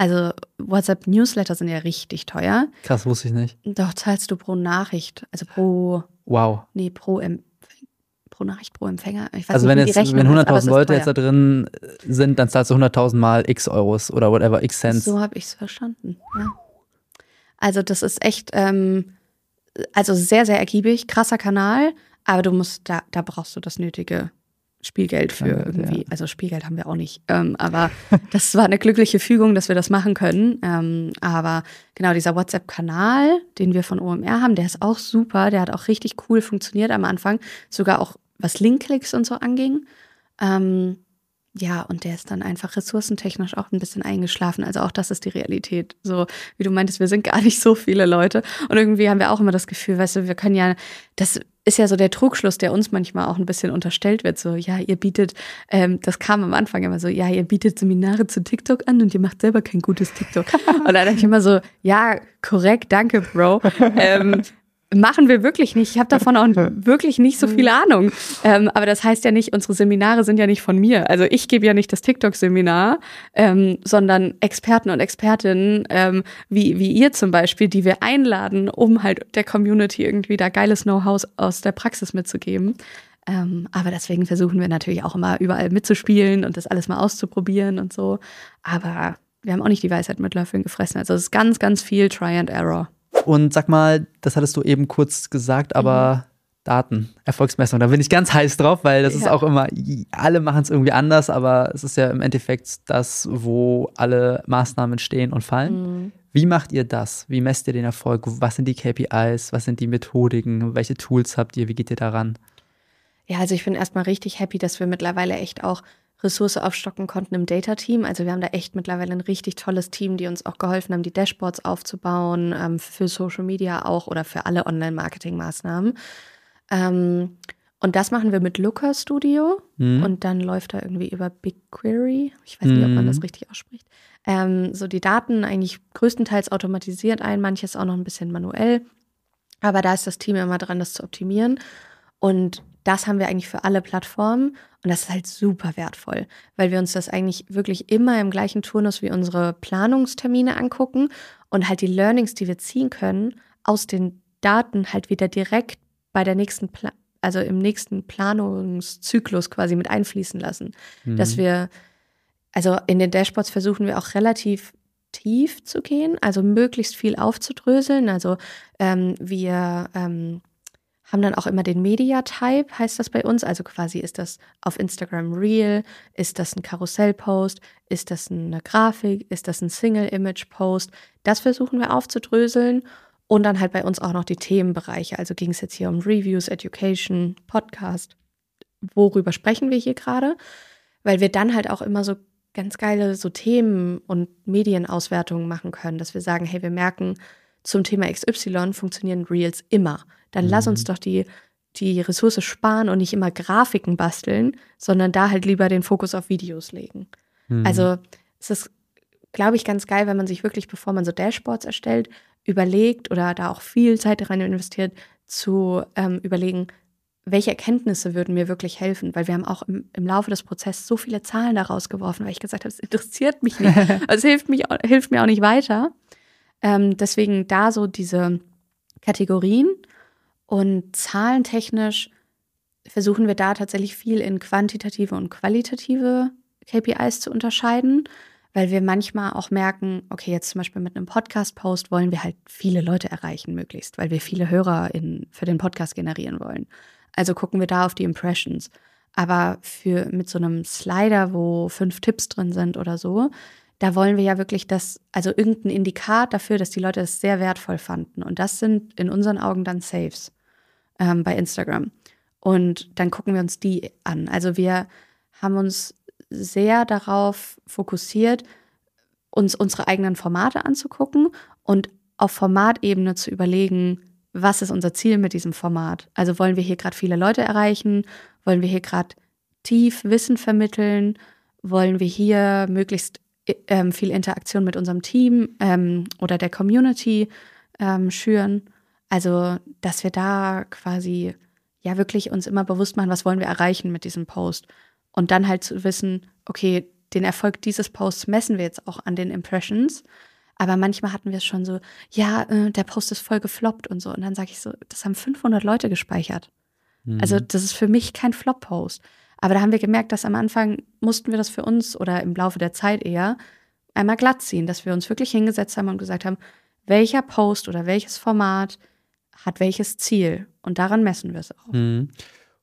Also WhatsApp-Newsletter sind ja richtig teuer. Krass, wusste ich nicht. Doch zahlst du pro Nachricht, also pro. Wow. Nee, pro, pro Nachricht, pro Empfänger. also wenn jetzt wenn 100.000 Leute jetzt da drin sind, dann zahlst du 100.000 mal x Euros oder whatever, x Cent. So habe ich es verstanden. Ja. Also das ist echt, ähm, also sehr, sehr ergiebig, krasser Kanal, aber du musst, da, da brauchst du das nötige Spielgeld für irgendwie. Ja. Also Spielgeld haben wir auch nicht. Ähm, aber das war eine glückliche Fügung, dass wir das machen können. Ähm, aber genau, dieser WhatsApp-Kanal, den wir von OMR haben, der ist auch super. Der hat auch richtig cool funktioniert am Anfang. Sogar auch was Linkklicks und so anging. Ähm, ja, und der ist dann einfach ressourcentechnisch auch ein bisschen eingeschlafen. Also auch das ist die Realität. So, wie du meintest, wir sind gar nicht so viele Leute. Und irgendwie haben wir auch immer das Gefühl, weißt du, wir können ja, das ist ja so der Trugschluss, der uns manchmal auch ein bisschen unterstellt wird. So, ja, ihr bietet, ähm, das kam am Anfang immer so, ja, ihr bietet Seminare zu TikTok an und ihr macht selber kein gutes TikTok. und dann dachte ich immer so, ja, korrekt, danke, Bro. ähm, Machen wir wirklich nicht. Ich habe davon auch wirklich nicht so viel Ahnung. Ähm, aber das heißt ja nicht, unsere Seminare sind ja nicht von mir. Also ich gebe ja nicht das TikTok-Seminar, ähm, sondern Experten und Expertinnen, ähm, wie, wie ihr zum Beispiel, die wir einladen, um halt der Community irgendwie da geiles Know-how aus der Praxis mitzugeben. Ähm, aber deswegen versuchen wir natürlich auch immer überall mitzuspielen und das alles mal auszuprobieren und so. Aber wir haben auch nicht die Weisheit mit Löffeln gefressen. Also es ist ganz, ganz viel Try and Error. Und sag mal, das hattest du eben kurz gesagt, aber mhm. Daten, Erfolgsmessung, da bin ich ganz heiß drauf, weil das ja. ist auch immer, alle machen es irgendwie anders, aber es ist ja im Endeffekt das, wo alle Maßnahmen stehen und fallen. Mhm. Wie macht ihr das? Wie messt ihr den Erfolg? Was sind die KPIs? Was sind die Methodiken? Welche Tools habt ihr? Wie geht ihr daran? Ja, also ich bin erstmal richtig happy, dass wir mittlerweile echt auch Ressource aufstocken konnten im Data-Team. Also wir haben da echt mittlerweile ein richtig tolles Team, die uns auch geholfen haben, die Dashboards aufzubauen, ähm, für Social Media auch oder für alle Online-Marketing-Maßnahmen. Ähm, und das machen wir mit Looker Studio mhm. und dann läuft da irgendwie über BigQuery. Ich weiß nicht, ob man das mhm. richtig ausspricht. Ähm, so die Daten eigentlich größtenteils automatisiert ein, manches auch noch ein bisschen manuell. Aber da ist das Team immer dran, das zu optimieren. Und das haben wir eigentlich für alle Plattformen und das ist halt super wertvoll, weil wir uns das eigentlich wirklich immer im gleichen Turnus wie unsere Planungstermine angucken und halt die Learnings, die wir ziehen können, aus den Daten halt wieder direkt bei der nächsten, Pla also im nächsten Planungszyklus quasi mit einfließen lassen. Mhm. Dass wir, also in den Dashboards versuchen wir auch relativ tief zu gehen, also möglichst viel aufzudröseln. Also ähm, wir ähm, haben dann auch immer den Media-Type, heißt das bei uns. Also quasi ist das auf Instagram Real, ist das ein Karussell-Post, ist das eine Grafik, ist das ein Single-Image-Post. Das versuchen wir aufzudröseln. Und dann halt bei uns auch noch die Themenbereiche. Also ging es jetzt hier um Reviews, Education, Podcast. Worüber sprechen wir hier gerade? Weil wir dann halt auch immer so ganz geile so Themen und Medienauswertungen machen können, dass wir sagen, hey, wir merken, zum Thema XY funktionieren Reels immer. Dann mhm. lass uns doch die, die Ressource sparen und nicht immer Grafiken basteln, sondern da halt lieber den Fokus auf Videos legen. Mhm. Also es ist, glaube ich, ganz geil, wenn man sich wirklich, bevor man so Dashboards erstellt, überlegt oder da auch viel Zeit rein investiert, zu ähm, überlegen, welche Erkenntnisse würden mir wirklich helfen? Weil wir haben auch im, im Laufe des Prozesses so viele Zahlen daraus geworfen, weil ich gesagt habe, es interessiert mich nicht. Also es hilft, mich, hilft mir auch nicht weiter. Ähm, deswegen da so diese Kategorien und zahlentechnisch versuchen wir da tatsächlich viel in quantitative und qualitative KPIs zu unterscheiden, weil wir manchmal auch merken, okay, jetzt zum Beispiel mit einem Podcast-Post wollen wir halt viele Leute erreichen möglichst, weil wir viele Hörer in, für den Podcast generieren wollen. Also gucken wir da auf die Impressions. Aber für mit so einem Slider, wo fünf Tipps drin sind oder so, da wollen wir ja wirklich das, also irgendein Indikat dafür, dass die Leute es sehr wertvoll fanden. Und das sind in unseren Augen dann Saves ähm, bei Instagram. Und dann gucken wir uns die an. Also wir haben uns sehr darauf fokussiert, uns unsere eigenen Formate anzugucken und auf Formatebene zu überlegen, was ist unser Ziel mit diesem Format? Also wollen wir hier gerade viele Leute erreichen? Wollen wir hier gerade tief Wissen vermitteln? Wollen wir hier möglichst ähm, viel Interaktion mit unserem Team ähm, oder der Community ähm, schüren? Also, dass wir da quasi ja wirklich uns immer bewusst machen, was wollen wir erreichen mit diesem Post? Und dann halt zu wissen, okay, den Erfolg dieses Posts messen wir jetzt auch an den Impressions. Aber manchmal hatten wir es schon so, ja, äh, der Post ist voll gefloppt und so. Und dann sage ich so, das haben 500 Leute gespeichert. Mhm. Also das ist für mich kein Flop-Post. Aber da haben wir gemerkt, dass am Anfang mussten wir das für uns oder im Laufe der Zeit eher einmal glatt ziehen, dass wir uns wirklich hingesetzt haben und gesagt haben, welcher Post oder welches Format hat welches Ziel. Und daran messen wir es auch. Mhm.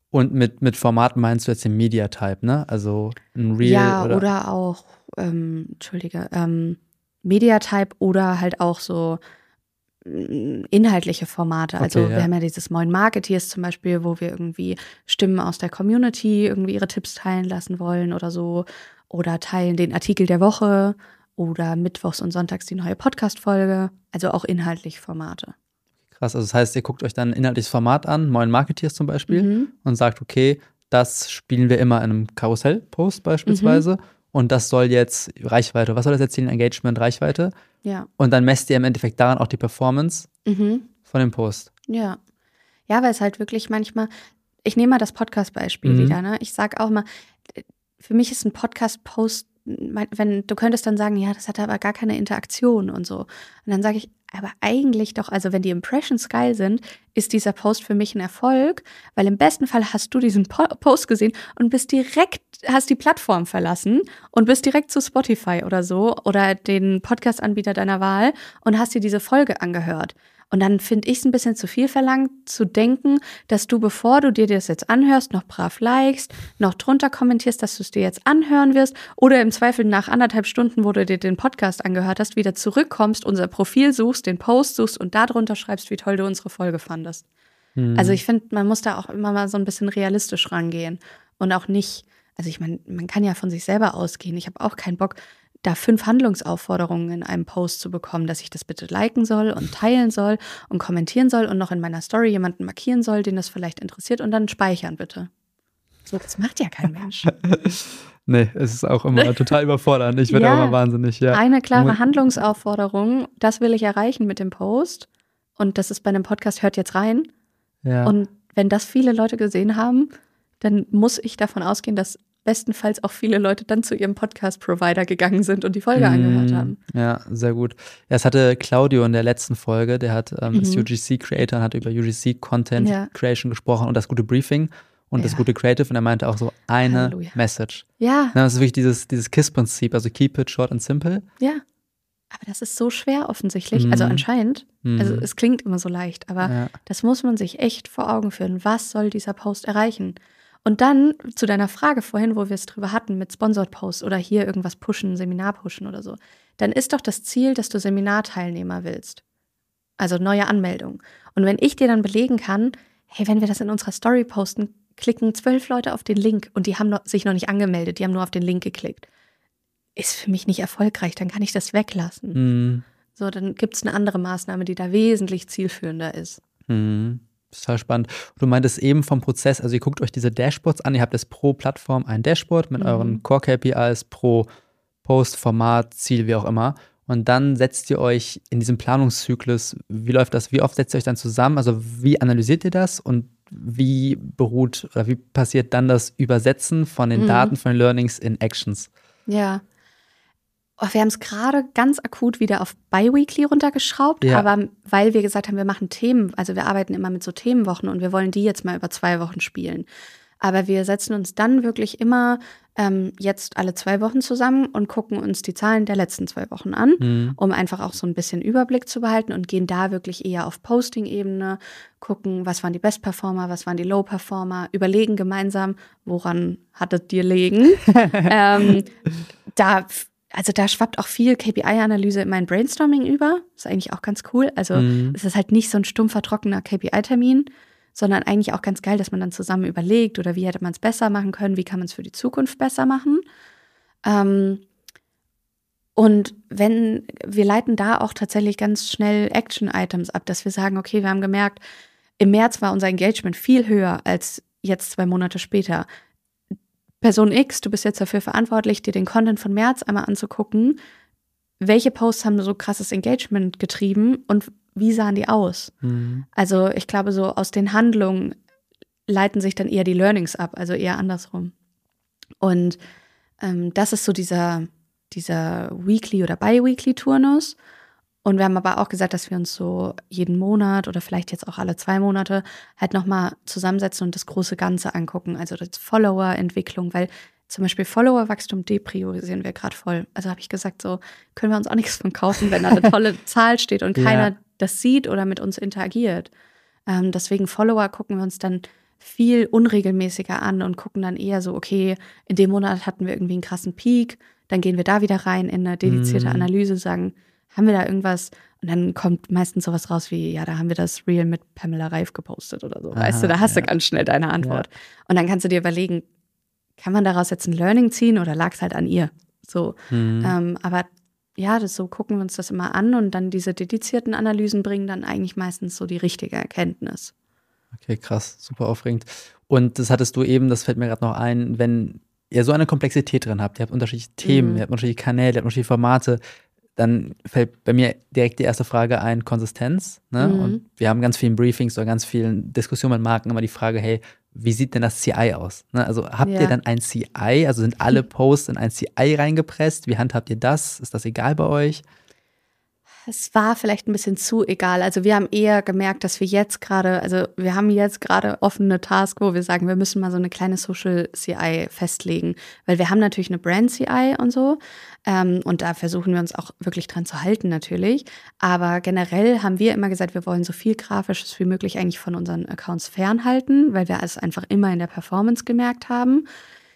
Und mit, mit Format meinst du jetzt den Media-Type, ne? Also ein Real Ja, oder, oder auch, ähm, Entschuldige, ähm, Mediatype oder halt auch so mm, inhaltliche Formate. Also okay, ja. wir haben ja dieses Moin Marketeers zum Beispiel, wo wir irgendwie Stimmen aus der Community irgendwie ihre Tipps teilen lassen wollen oder so. Oder teilen den Artikel der Woche oder mittwochs und sonntags die neue Podcast-Folge. Also auch inhaltliche Formate. Krass, also das heißt, ihr guckt euch dann ein inhaltliches Format an, Moin Marketeers zum Beispiel, mhm. und sagt, okay, das spielen wir immer in einem Karussell-Post beispielsweise. Mhm und das soll jetzt Reichweite, was soll das erzielen? Engagement, Reichweite. Ja. Und dann messt ihr im Endeffekt daran auch die Performance mhm. von dem Post. Ja. Ja, weil es halt wirklich manchmal, ich nehme mal das Podcast-Beispiel mhm. wieder, ne? Ich sage auch mal, für mich ist ein Podcast-Post, wenn du könntest dann sagen, ja, das hat aber gar keine Interaktion und so. Und dann sage ich, aber eigentlich doch, also wenn die Impressions geil sind, ist dieser Post für mich ein Erfolg, weil im besten Fall hast du diesen po Post gesehen und bist direkt, hast die Plattform verlassen und bist direkt zu Spotify oder so oder den Podcast-Anbieter deiner Wahl und hast dir diese Folge angehört. Und dann finde ich es ein bisschen zu viel verlangt, zu denken, dass du, bevor du dir das jetzt anhörst, noch brav likest, noch drunter kommentierst, dass du es dir jetzt anhören wirst oder im Zweifel nach anderthalb Stunden, wo du dir den Podcast angehört hast, wieder zurückkommst, unser Profil suchst, den Post suchst und darunter schreibst, wie toll du unsere Folge fandest. Mhm. Also ich finde, man muss da auch immer mal so ein bisschen realistisch rangehen und auch nicht, also ich meine, man kann ja von sich selber ausgehen. Ich habe auch keinen Bock, da fünf Handlungsaufforderungen in einem Post zu bekommen, dass ich das bitte liken soll und teilen soll und kommentieren soll und noch in meiner Story jemanden markieren soll, den das vielleicht interessiert und dann speichern bitte. So, das macht ja kein Mensch. nee, es ist auch immer total überfordernd. Ich werde ja, immer wahnsinnig. Ja. Eine klare Handlungsaufforderung, das will ich erreichen mit dem Post. Und das ist bei einem Podcast, hört jetzt rein. Ja. Und wenn das viele Leute gesehen haben, dann muss ich davon ausgehen, dass bestenfalls auch viele Leute dann zu ihrem Podcast-Provider gegangen sind und die Folge Mm, angehört haben. Ja, sehr gut. Ja, es hatte Claudio in der letzten Folge, der hat ähm, ist Mhm. UGC-Creator und hat über UGC Content Ja. Creation gesprochen und das gute Briefing und das Ja. gute Creative und er meinte auch so eine Halleluja. Message. Ja, Ja, das ist wirklich dieses, dieses KISS-Prinzip, also keep it short and simple. ja. Aber das ist so schwer offensichtlich. Also Mhm. anscheinend. Mhm. Also es klingt immer so leicht, aber ja. das muss man sich echt vor Augen führen. Was soll dieser Post erreichen? Und dann zu deiner Frage vorhin, wo wir es drüber hatten mit Sponsored Posts oder hier irgendwas pushen, Seminar pushen oder so. Dann ist doch das Ziel, dass du Seminarteilnehmer willst. Also neue Anmeldung. Und wenn ich dir dann belegen kann, hey, wenn wir das in unserer Story posten, klicken zwölf Leute auf den Link und die haben noch, sich noch nicht angemeldet, die haben nur auf den Link geklickt. Ist für mich nicht erfolgreich, dann kann ich das weglassen. Mhm. So, dann gibt es eine andere Maßnahme, die da wesentlich zielführender ist. Mhm. Total spannend. Du meintest eben vom Prozess, also ihr guckt euch diese Dashboards an, ihr habt jetzt pro Plattform ein Dashboard mit Mhm. euren Core-KPIs pro Post, Format, Ziel, wie auch immer. Und dann setzt ihr euch in diesem Planungszyklus, wie läuft das, wie oft setzt ihr euch dann zusammen? Also wie analysiert ihr das und wie beruht oder wie passiert dann das Übersetzen von den Mhm. Daten, von den Learnings in Actions? Ja. Oh, wir haben es gerade ganz akut wieder auf Biweekly runtergeschraubt, Ja. aber weil wir gesagt haben, wir machen Themen, also wir arbeiten immer mit so Themenwochen und wir wollen die jetzt mal über zwei Wochen spielen. Aber wir setzen uns dann wirklich immer ähm, jetzt alle zwei Wochen zusammen und gucken uns die Zahlen der letzten zwei Wochen an, Mhm. um einfach auch so ein bisschen Überblick zu behalten und gehen da wirklich eher auf Posting-Ebene, gucken, was waren die Best-Performer, was waren die Low-Performer, überlegen gemeinsam, woran hattet ihr legen. ähm, da, also da schwappt auch viel KPI-Analyse in mein Brainstorming über. Ist eigentlich auch ganz cool. Also Mhm. es ist halt nicht so ein stumpfer, trockener KPI-Termin, sondern eigentlich auch ganz geil, dass man dann zusammen überlegt oder wie hätte man es besser machen können, wie kann man es für die Zukunft besser machen. Ähm, und wenn wir leiten da auch tatsächlich ganz schnell Action-Items ab, dass wir sagen, okay, wir haben gemerkt, im März war unser Engagement viel höher als jetzt zwei Monate später. Person X, du bist jetzt dafür verantwortlich, dir den Content von März einmal anzugucken. Welche Posts haben so krasses Engagement getrieben und wie sahen die aus? Mhm. Also ich glaube, so aus den Handlungen leiten sich dann eher die Learnings ab, also eher andersrum. Und ähm, das ist so dieser, dieser Weekly- oder Bi-Weekly-Turnus. Und wir haben aber auch gesagt, dass wir uns so jeden Monat oder vielleicht jetzt auch alle zwei Monate halt nochmal zusammensetzen und das große Ganze angucken. Also das Follower-Entwicklung, weil zum Beispiel Follower-Wachstum depriorisieren wir gerade voll. Also habe ich gesagt, so können wir uns auch nichts von kaufen, wenn da eine tolle Zahl steht und Ja. keiner das sieht oder mit uns interagiert. Ähm, deswegen Follower gucken wir uns dann viel unregelmäßiger an und gucken dann eher so, okay, in dem Monat hatten wir irgendwie einen krassen Peak, dann gehen wir da wieder rein in eine dedizierte Mhm. Analyse, sagen, haben wir da irgendwas? Und dann kommt meistens sowas raus wie, ja, da haben wir das Reel mit Pamela Reif gepostet oder so. weißt du, Aha, da hast ja. du ganz schnell deine Antwort. Und dann kannst du dir überlegen, kann man daraus jetzt ein Learning ziehen oder lag es halt an ihr? So. Mhm. Ähm, aber ja, das so gucken wir uns das immer an und dann diese dedizierten Analysen bringen dann eigentlich meistens so die richtige Erkenntnis. Okay, krass, super aufregend. Und das hattest du eben, das fällt mir gerade noch ein, wenn ihr so eine Komplexität drin habt, ihr habt unterschiedliche Themen, Mhm. ihr habt unterschiedliche Kanäle, ihr habt unterschiedliche Formate, dann fällt bei mir direkt die erste Frage ein, Konsistenz. Ne? Mhm. Und wir haben ganz vielen Briefings oder ganz vielen Diskussionen mit Marken immer die Frage, hey, wie sieht denn das CI aus? Ne? Also habt Ja. ihr dann ein CI, also sind alle Posts in ein CI reingepresst? Wie handhabt ihr das? Ist das egal bei euch? Es war vielleicht ein bisschen zu egal. Also wir haben eher gemerkt, dass wir jetzt gerade, also wir haben jetzt gerade offene Task, wo wir sagen, wir müssen mal so eine kleine Social CI festlegen, weil wir haben natürlich eine Brand CI und so ähm, und da versuchen wir uns auch wirklich dran zu halten natürlich. Aber generell haben wir immer gesagt, wir wollen so viel grafisches wie möglich eigentlich von unseren Accounts fernhalten, weil wir es einfach immer in der Performance gemerkt haben.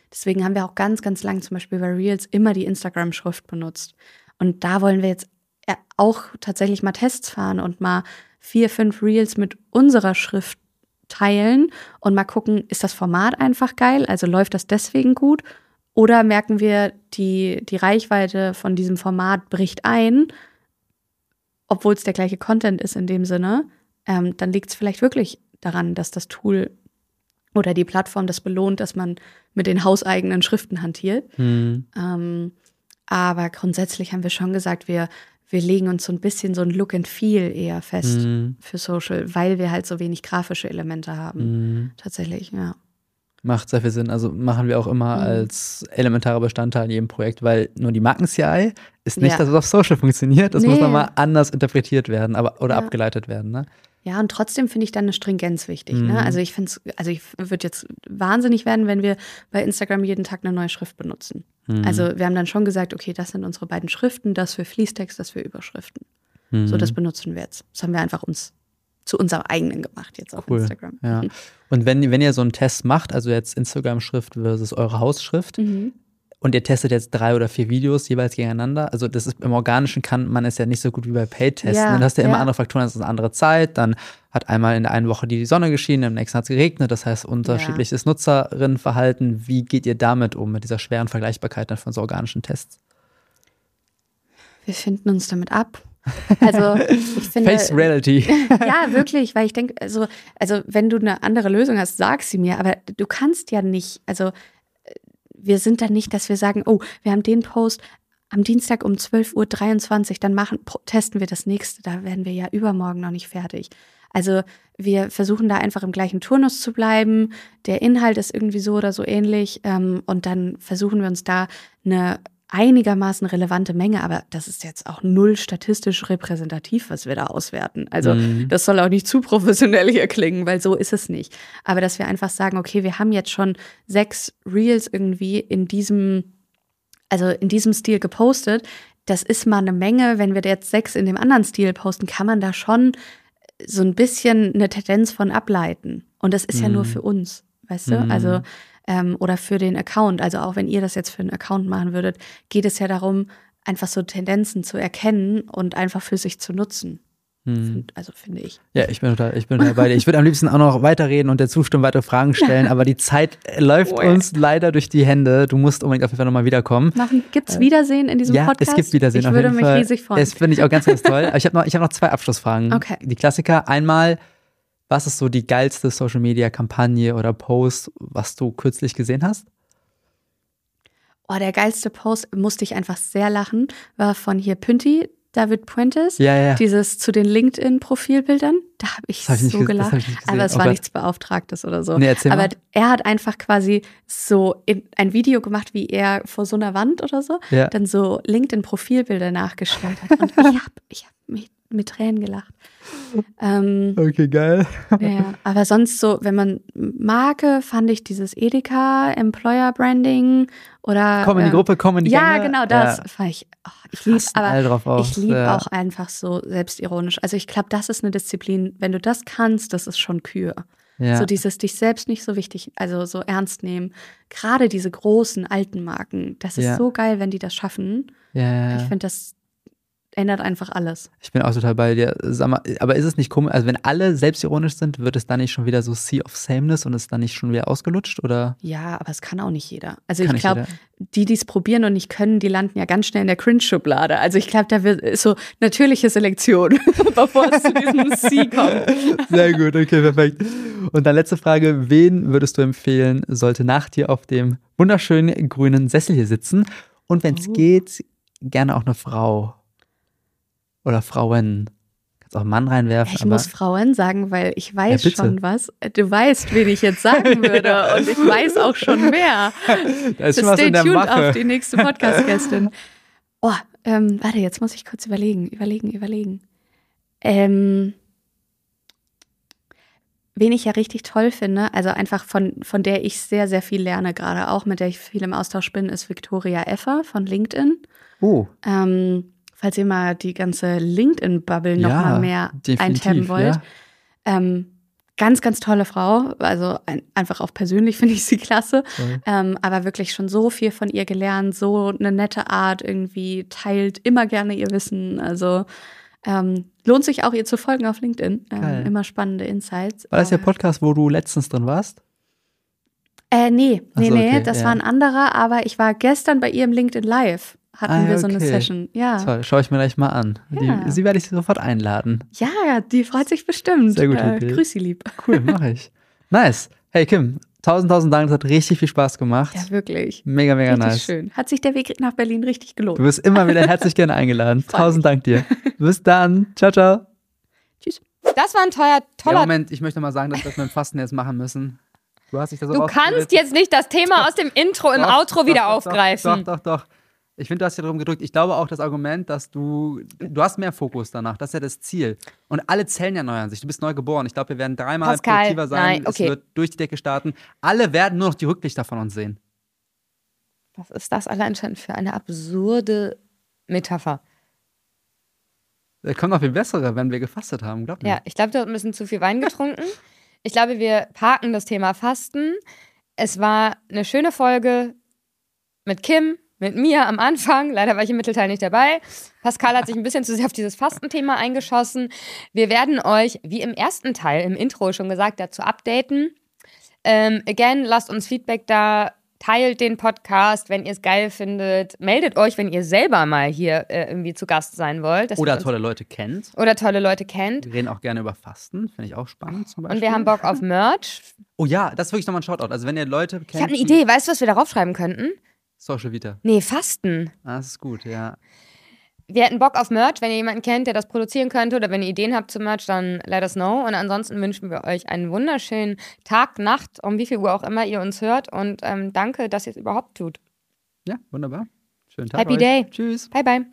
Deswegen haben wir auch ganz, ganz lang zum Beispiel bei Reels immer die Instagram-Schrift benutzt. Und da wollen wir jetzt auch tatsächlich mal Tests fahren und mal vier, fünf Reels mit unserer Schrift teilen und mal gucken, ist das Format einfach geil? Also läuft das deswegen gut? Oder merken wir, die, die Reichweite von diesem Format bricht ein, obwohl es der gleiche Content ist in dem Sinne? Ähm, dann liegt es vielleicht wirklich daran, dass das Tool oder die Plattform das belohnt, dass man mit den hauseigenen Schriften hantiert. Hm. Ähm, aber grundsätzlich haben wir schon gesagt, wir, wir legen uns so ein bisschen so ein Look and Feel eher fest Hm. für Social, weil wir halt so wenig grafische Elemente haben. Hm. Tatsächlich, ja. Macht sehr viel Sinn. Also machen wir auch immer Mhm. als elementarer Bestandteil in jedem Projekt, weil nur die Marken-CI ist nicht, Ja. dass es auf Social funktioniert. Das muss Nee. nochmal anders interpretiert werden aber, oder Ja. abgeleitet werden. Ne? Ja, und trotzdem finde ich dann eine Stringenz wichtig. Mhm. Ne? Also ich finde es, also ich würde jetzt wahnsinnig werden, wenn wir bei Instagram jeden Tag eine neue Schrift benutzen. Mhm. Also wir haben dann schon gesagt, okay, das sind unsere beiden Schriften, das für Fließtext, das für Überschriften. Mhm. So, das benutzen wir jetzt. Das haben wir einfach uns zu unserem eigenen gemacht jetzt auf Cool. Instagram. Ja. Und wenn, wenn ihr so einen Test macht, also jetzt Instagram-Schrift versus eure Hausschrift, Mhm. Und ihr testet jetzt drei oder vier Videos jeweils gegeneinander, also das ist im Organischen kann man es ja nicht so gut wie bei Paid-Testen. Ja, dann hast du ja immer ja. andere Faktoren, das ist eine andere Zeit, dann hat einmal in der einen Woche die Sonne geschienen, im nächsten hat es geregnet, das heißt unterschiedliches Nutzerinnenverhalten. Wie geht ihr damit um, mit dieser schweren Vergleichbarkeit dann von so organischen Tests? Wir finden uns damit ab. Also ich finde. Face Reality. ja, wirklich, weil ich denke, also, also wenn du eine andere Lösung hast, sag sie mir, aber du kannst ja nicht, also wir sind da nicht, dass wir sagen, oh, wir haben den Post am Dienstag um 12.23 Uhr, dann machen, testen wir das nächste, da werden wir ja übermorgen noch nicht fertig. Also wir versuchen da einfach im gleichen Turnus zu bleiben. Der Inhalt ist irgendwie so oder so ähnlich ähm, und dann versuchen wir uns da eine einigermaßen relevante Menge, aber das ist jetzt auch null statistisch repräsentativ, was wir da auswerten. Also Mhm. das soll auch nicht zu professionell hier klingen, weil so ist es nicht. Aber dass wir einfach sagen, okay, wir haben jetzt schon sechs Reels irgendwie in diesem, also in diesem Stil gepostet. Das ist mal eine Menge. Wenn wir jetzt sechs in dem anderen Stil posten, kann man da schon so ein bisschen eine Tendenz von ableiten. Und das ist ja nur Mhm. für uns, weißt du? Mhm. Also, ähm, oder für den Account. Also auch wenn ihr das jetzt für einen Account machen würdet, geht es ja darum, einfach so Tendenzen zu erkennen und einfach für sich zu nutzen. Hm. Also finde ich. Ja, ich bin total, ich bin bei dir. Ich würde am liebsten auch noch weiterreden und der zustimmen, weitere Fragen stellen, aber die Zeit äh, läuft Oh ja. uns leider durch die Hände. Du musst unbedingt auf jeden Fall nochmal wiederkommen. Machen, gibt's Wiedersehen in diesem ja, Podcast? es gibt Wiedersehen Ich auf würde jeden mich Fall. riesig freuen. Das finde ich auch ganz, ganz toll. Aber ich habe noch, ich hab noch zwei Abschlussfragen. Okay. Die Klassiker. Einmal, was ist so die geilste Social-Media-Kampagne oder Post, was du kürzlich gesehen hast? Oh, der geilste Post, musste ich einfach sehr lachen, war von hier Pünti, David Puentes. Ja, ja. Dieses zu den LinkedIn-Profilbildern. Da habe ich hab ich so gelacht. ich. Aber es Oh war Gott. nichts Beauftragtes oder so. Nee, Aber mal. er hat einfach quasi so in, ein Video gemacht, wie er vor so einer Wand oder so Ja. dann so LinkedIn-Profilbilder nachgestellt hat. Und ich habe ich hab mit, mit Tränen gelacht. Ähm, Okay, geil. ja, aber sonst so, wenn man Marke, fand ich dieses Edeka, Employer Branding oder. Komm in die ähm, Gruppe, komm in die Ja, Gänge. genau, das Ja. fand ich. Oh, ich liebe aber ich liebe ja. auch einfach so selbstironisch. Also ich glaube, das ist eine Disziplin, wenn du das kannst, das ist schon Kür. Ja. So dieses dich selbst nicht so wichtig, also so ernst nehmen. Gerade diese großen alten Marken, das ist so geil, wenn die das schaffen. ja. Ich finde, das ändert einfach alles. Ich bin auch total bei dir. Sag mal, aber ist es nicht komisch, also wenn alle selbstironisch sind, wird es dann nicht schon wieder so Sea of Sameness und ist dann nicht schon wieder ausgelutscht oder? Ja, aber es kann auch nicht jeder. Also Kann ich glaube, die, die es probieren und nicht können, die landen ja ganz schnell in der Cringe-Schublade. Also ich glaube, da wird so natürliche Selektion, bevor es zu diesem C kommt. Sehr gut, okay, perfekt. Und dann letzte Frage: Wen würdest du empfehlen, sollte nach dir auf dem wunderschönen grünen Sessel hier sitzen? Und wenn es Oh. geht, gerne auch eine Frau oder Frauen. Kannst auch einen Mann reinwerfen. Ich muss Frauen sagen, weil ich weiß Ja, schon was. Du weißt, wen ich jetzt sagen würde und ich weiß auch schon mehr. da ist schon was Stay tuned Mache. auf die nächste Podcast-Gästin. Oh, ähm, warte, jetzt muss ich kurz überlegen, überlegen, überlegen. Ähm, wen ich ja richtig toll finde, also einfach von, von der ich sehr, sehr viel lerne, gerade auch mit der ich viel im Austausch bin, ist Victoria Effer von LinkedIn. Oh, Ähm, falls ihr mal die ganze LinkedIn-Bubble noch Ja, mal mehr eintappen wollt. ja. Ähm, ganz, ganz tolle Frau. Also ein, einfach auch persönlich finde ich sie klasse. Ähm, aber wirklich schon so viel von ihr gelernt, so eine nette Art irgendwie, teilt immer gerne ihr Wissen. Also ähm, lohnt sich auch ihr zu folgen auf LinkedIn. Ähm, immer spannende Insights. War das der Podcast, wo du letztens drin warst? Äh, nee, nee, so, nee, okay, das ja. war ein anderer, aber ich war gestern bei ihr im LinkedIn Live. Hatten Ah, wir so eine. Session. Ja. Toll, schaue ich mir gleich mal an. Ja. Die, sie werde ich sofort einladen. Ja, ja, die freut sich bestimmt. Sehr gute äh. Grüß sie lieb. Cool, mache ich. Nice. Hey Kim, tausend, tausend Dank, das hat richtig viel Spaß gemacht. Ja, wirklich. Mega, mega richtig nice. schön. Hat sich der Weg nach Berlin richtig gelohnt. Du bist immer wieder herzlich gerne eingeladen. Tausend Dank dir. Bis dann. Ciao, ciao. Tschüss. Das war ein teuer, Ja, toller. Moment, ich möchte mal sagen, dass wir das mit dem Fasten jetzt machen müssen. Du hast dich da so Du kannst jetzt nicht das Thema aus dem Intro im Doch, Outro doch, wieder doch, aufgreifen. Doch, doch, doch. Ich finde, du hast ja darum gedrückt. Ich glaube auch das Argument, dass du, du hast mehr Fokus danach. Das ist ja das Ziel. Und alle Zellen erneuern sich. Du bist neu geboren. Ich glaube, wir werden dreimal Pascal, produktiver sein. nein, okay. Es wird durch die Decke starten. Alle werden nur noch die Rücklichter von uns sehen. Was ist das allein schon für eine absurde Metapher? Da kommt noch viel bessere, wenn wir gefastet haben. Glaub mir. Ja, ich glaube, du hast ein bisschen zu viel Wein getrunken. Ich glaube, wir parken das Thema Fasten. Es war eine schöne Folge mit Kim, mit mir am Anfang. Leider war ich im Mittelteil nicht dabei. Pascal hat sich ein bisschen zu sehr auf dieses Fastenthema eingeschossen. Wir werden euch, wie im ersten Teil, im Intro schon gesagt, dazu updaten. Ähm, again, lasst uns Feedback da. Teilt den Podcast, wenn ihr es geil findet. Meldet euch, wenn ihr selber mal hier äh, irgendwie zu Gast sein wollt. Oder tolle Leute kennt. oder tolle Leute kennt. Wir reden auch gerne über Fasten. Finde ich auch spannend zum Beispiel. Und wir haben Bock auf Merch. Oh ja, das ist wirklich nochmal ein Shoutout. Also wenn ihr Leute kennt. Ich habe eine Idee. Weißt du, was wir darauf schreiben könnten? Social Vita. Nee, Fasten. Ah, das ist gut, ja. Wir hätten Bock auf Merch. Wenn ihr jemanden kennt, der das produzieren könnte oder wenn ihr Ideen habt zum Merch, dann let us know. Und ansonsten wünschen wir euch einen wunderschönen Tag, Nacht, um wie viel Uhr auch immer ihr uns hört. Und ähm, danke, dass ihr es überhaupt tut. Ja, wunderbar. Schönen Tag. Happy euch. day. Tschüss. Bye, bye.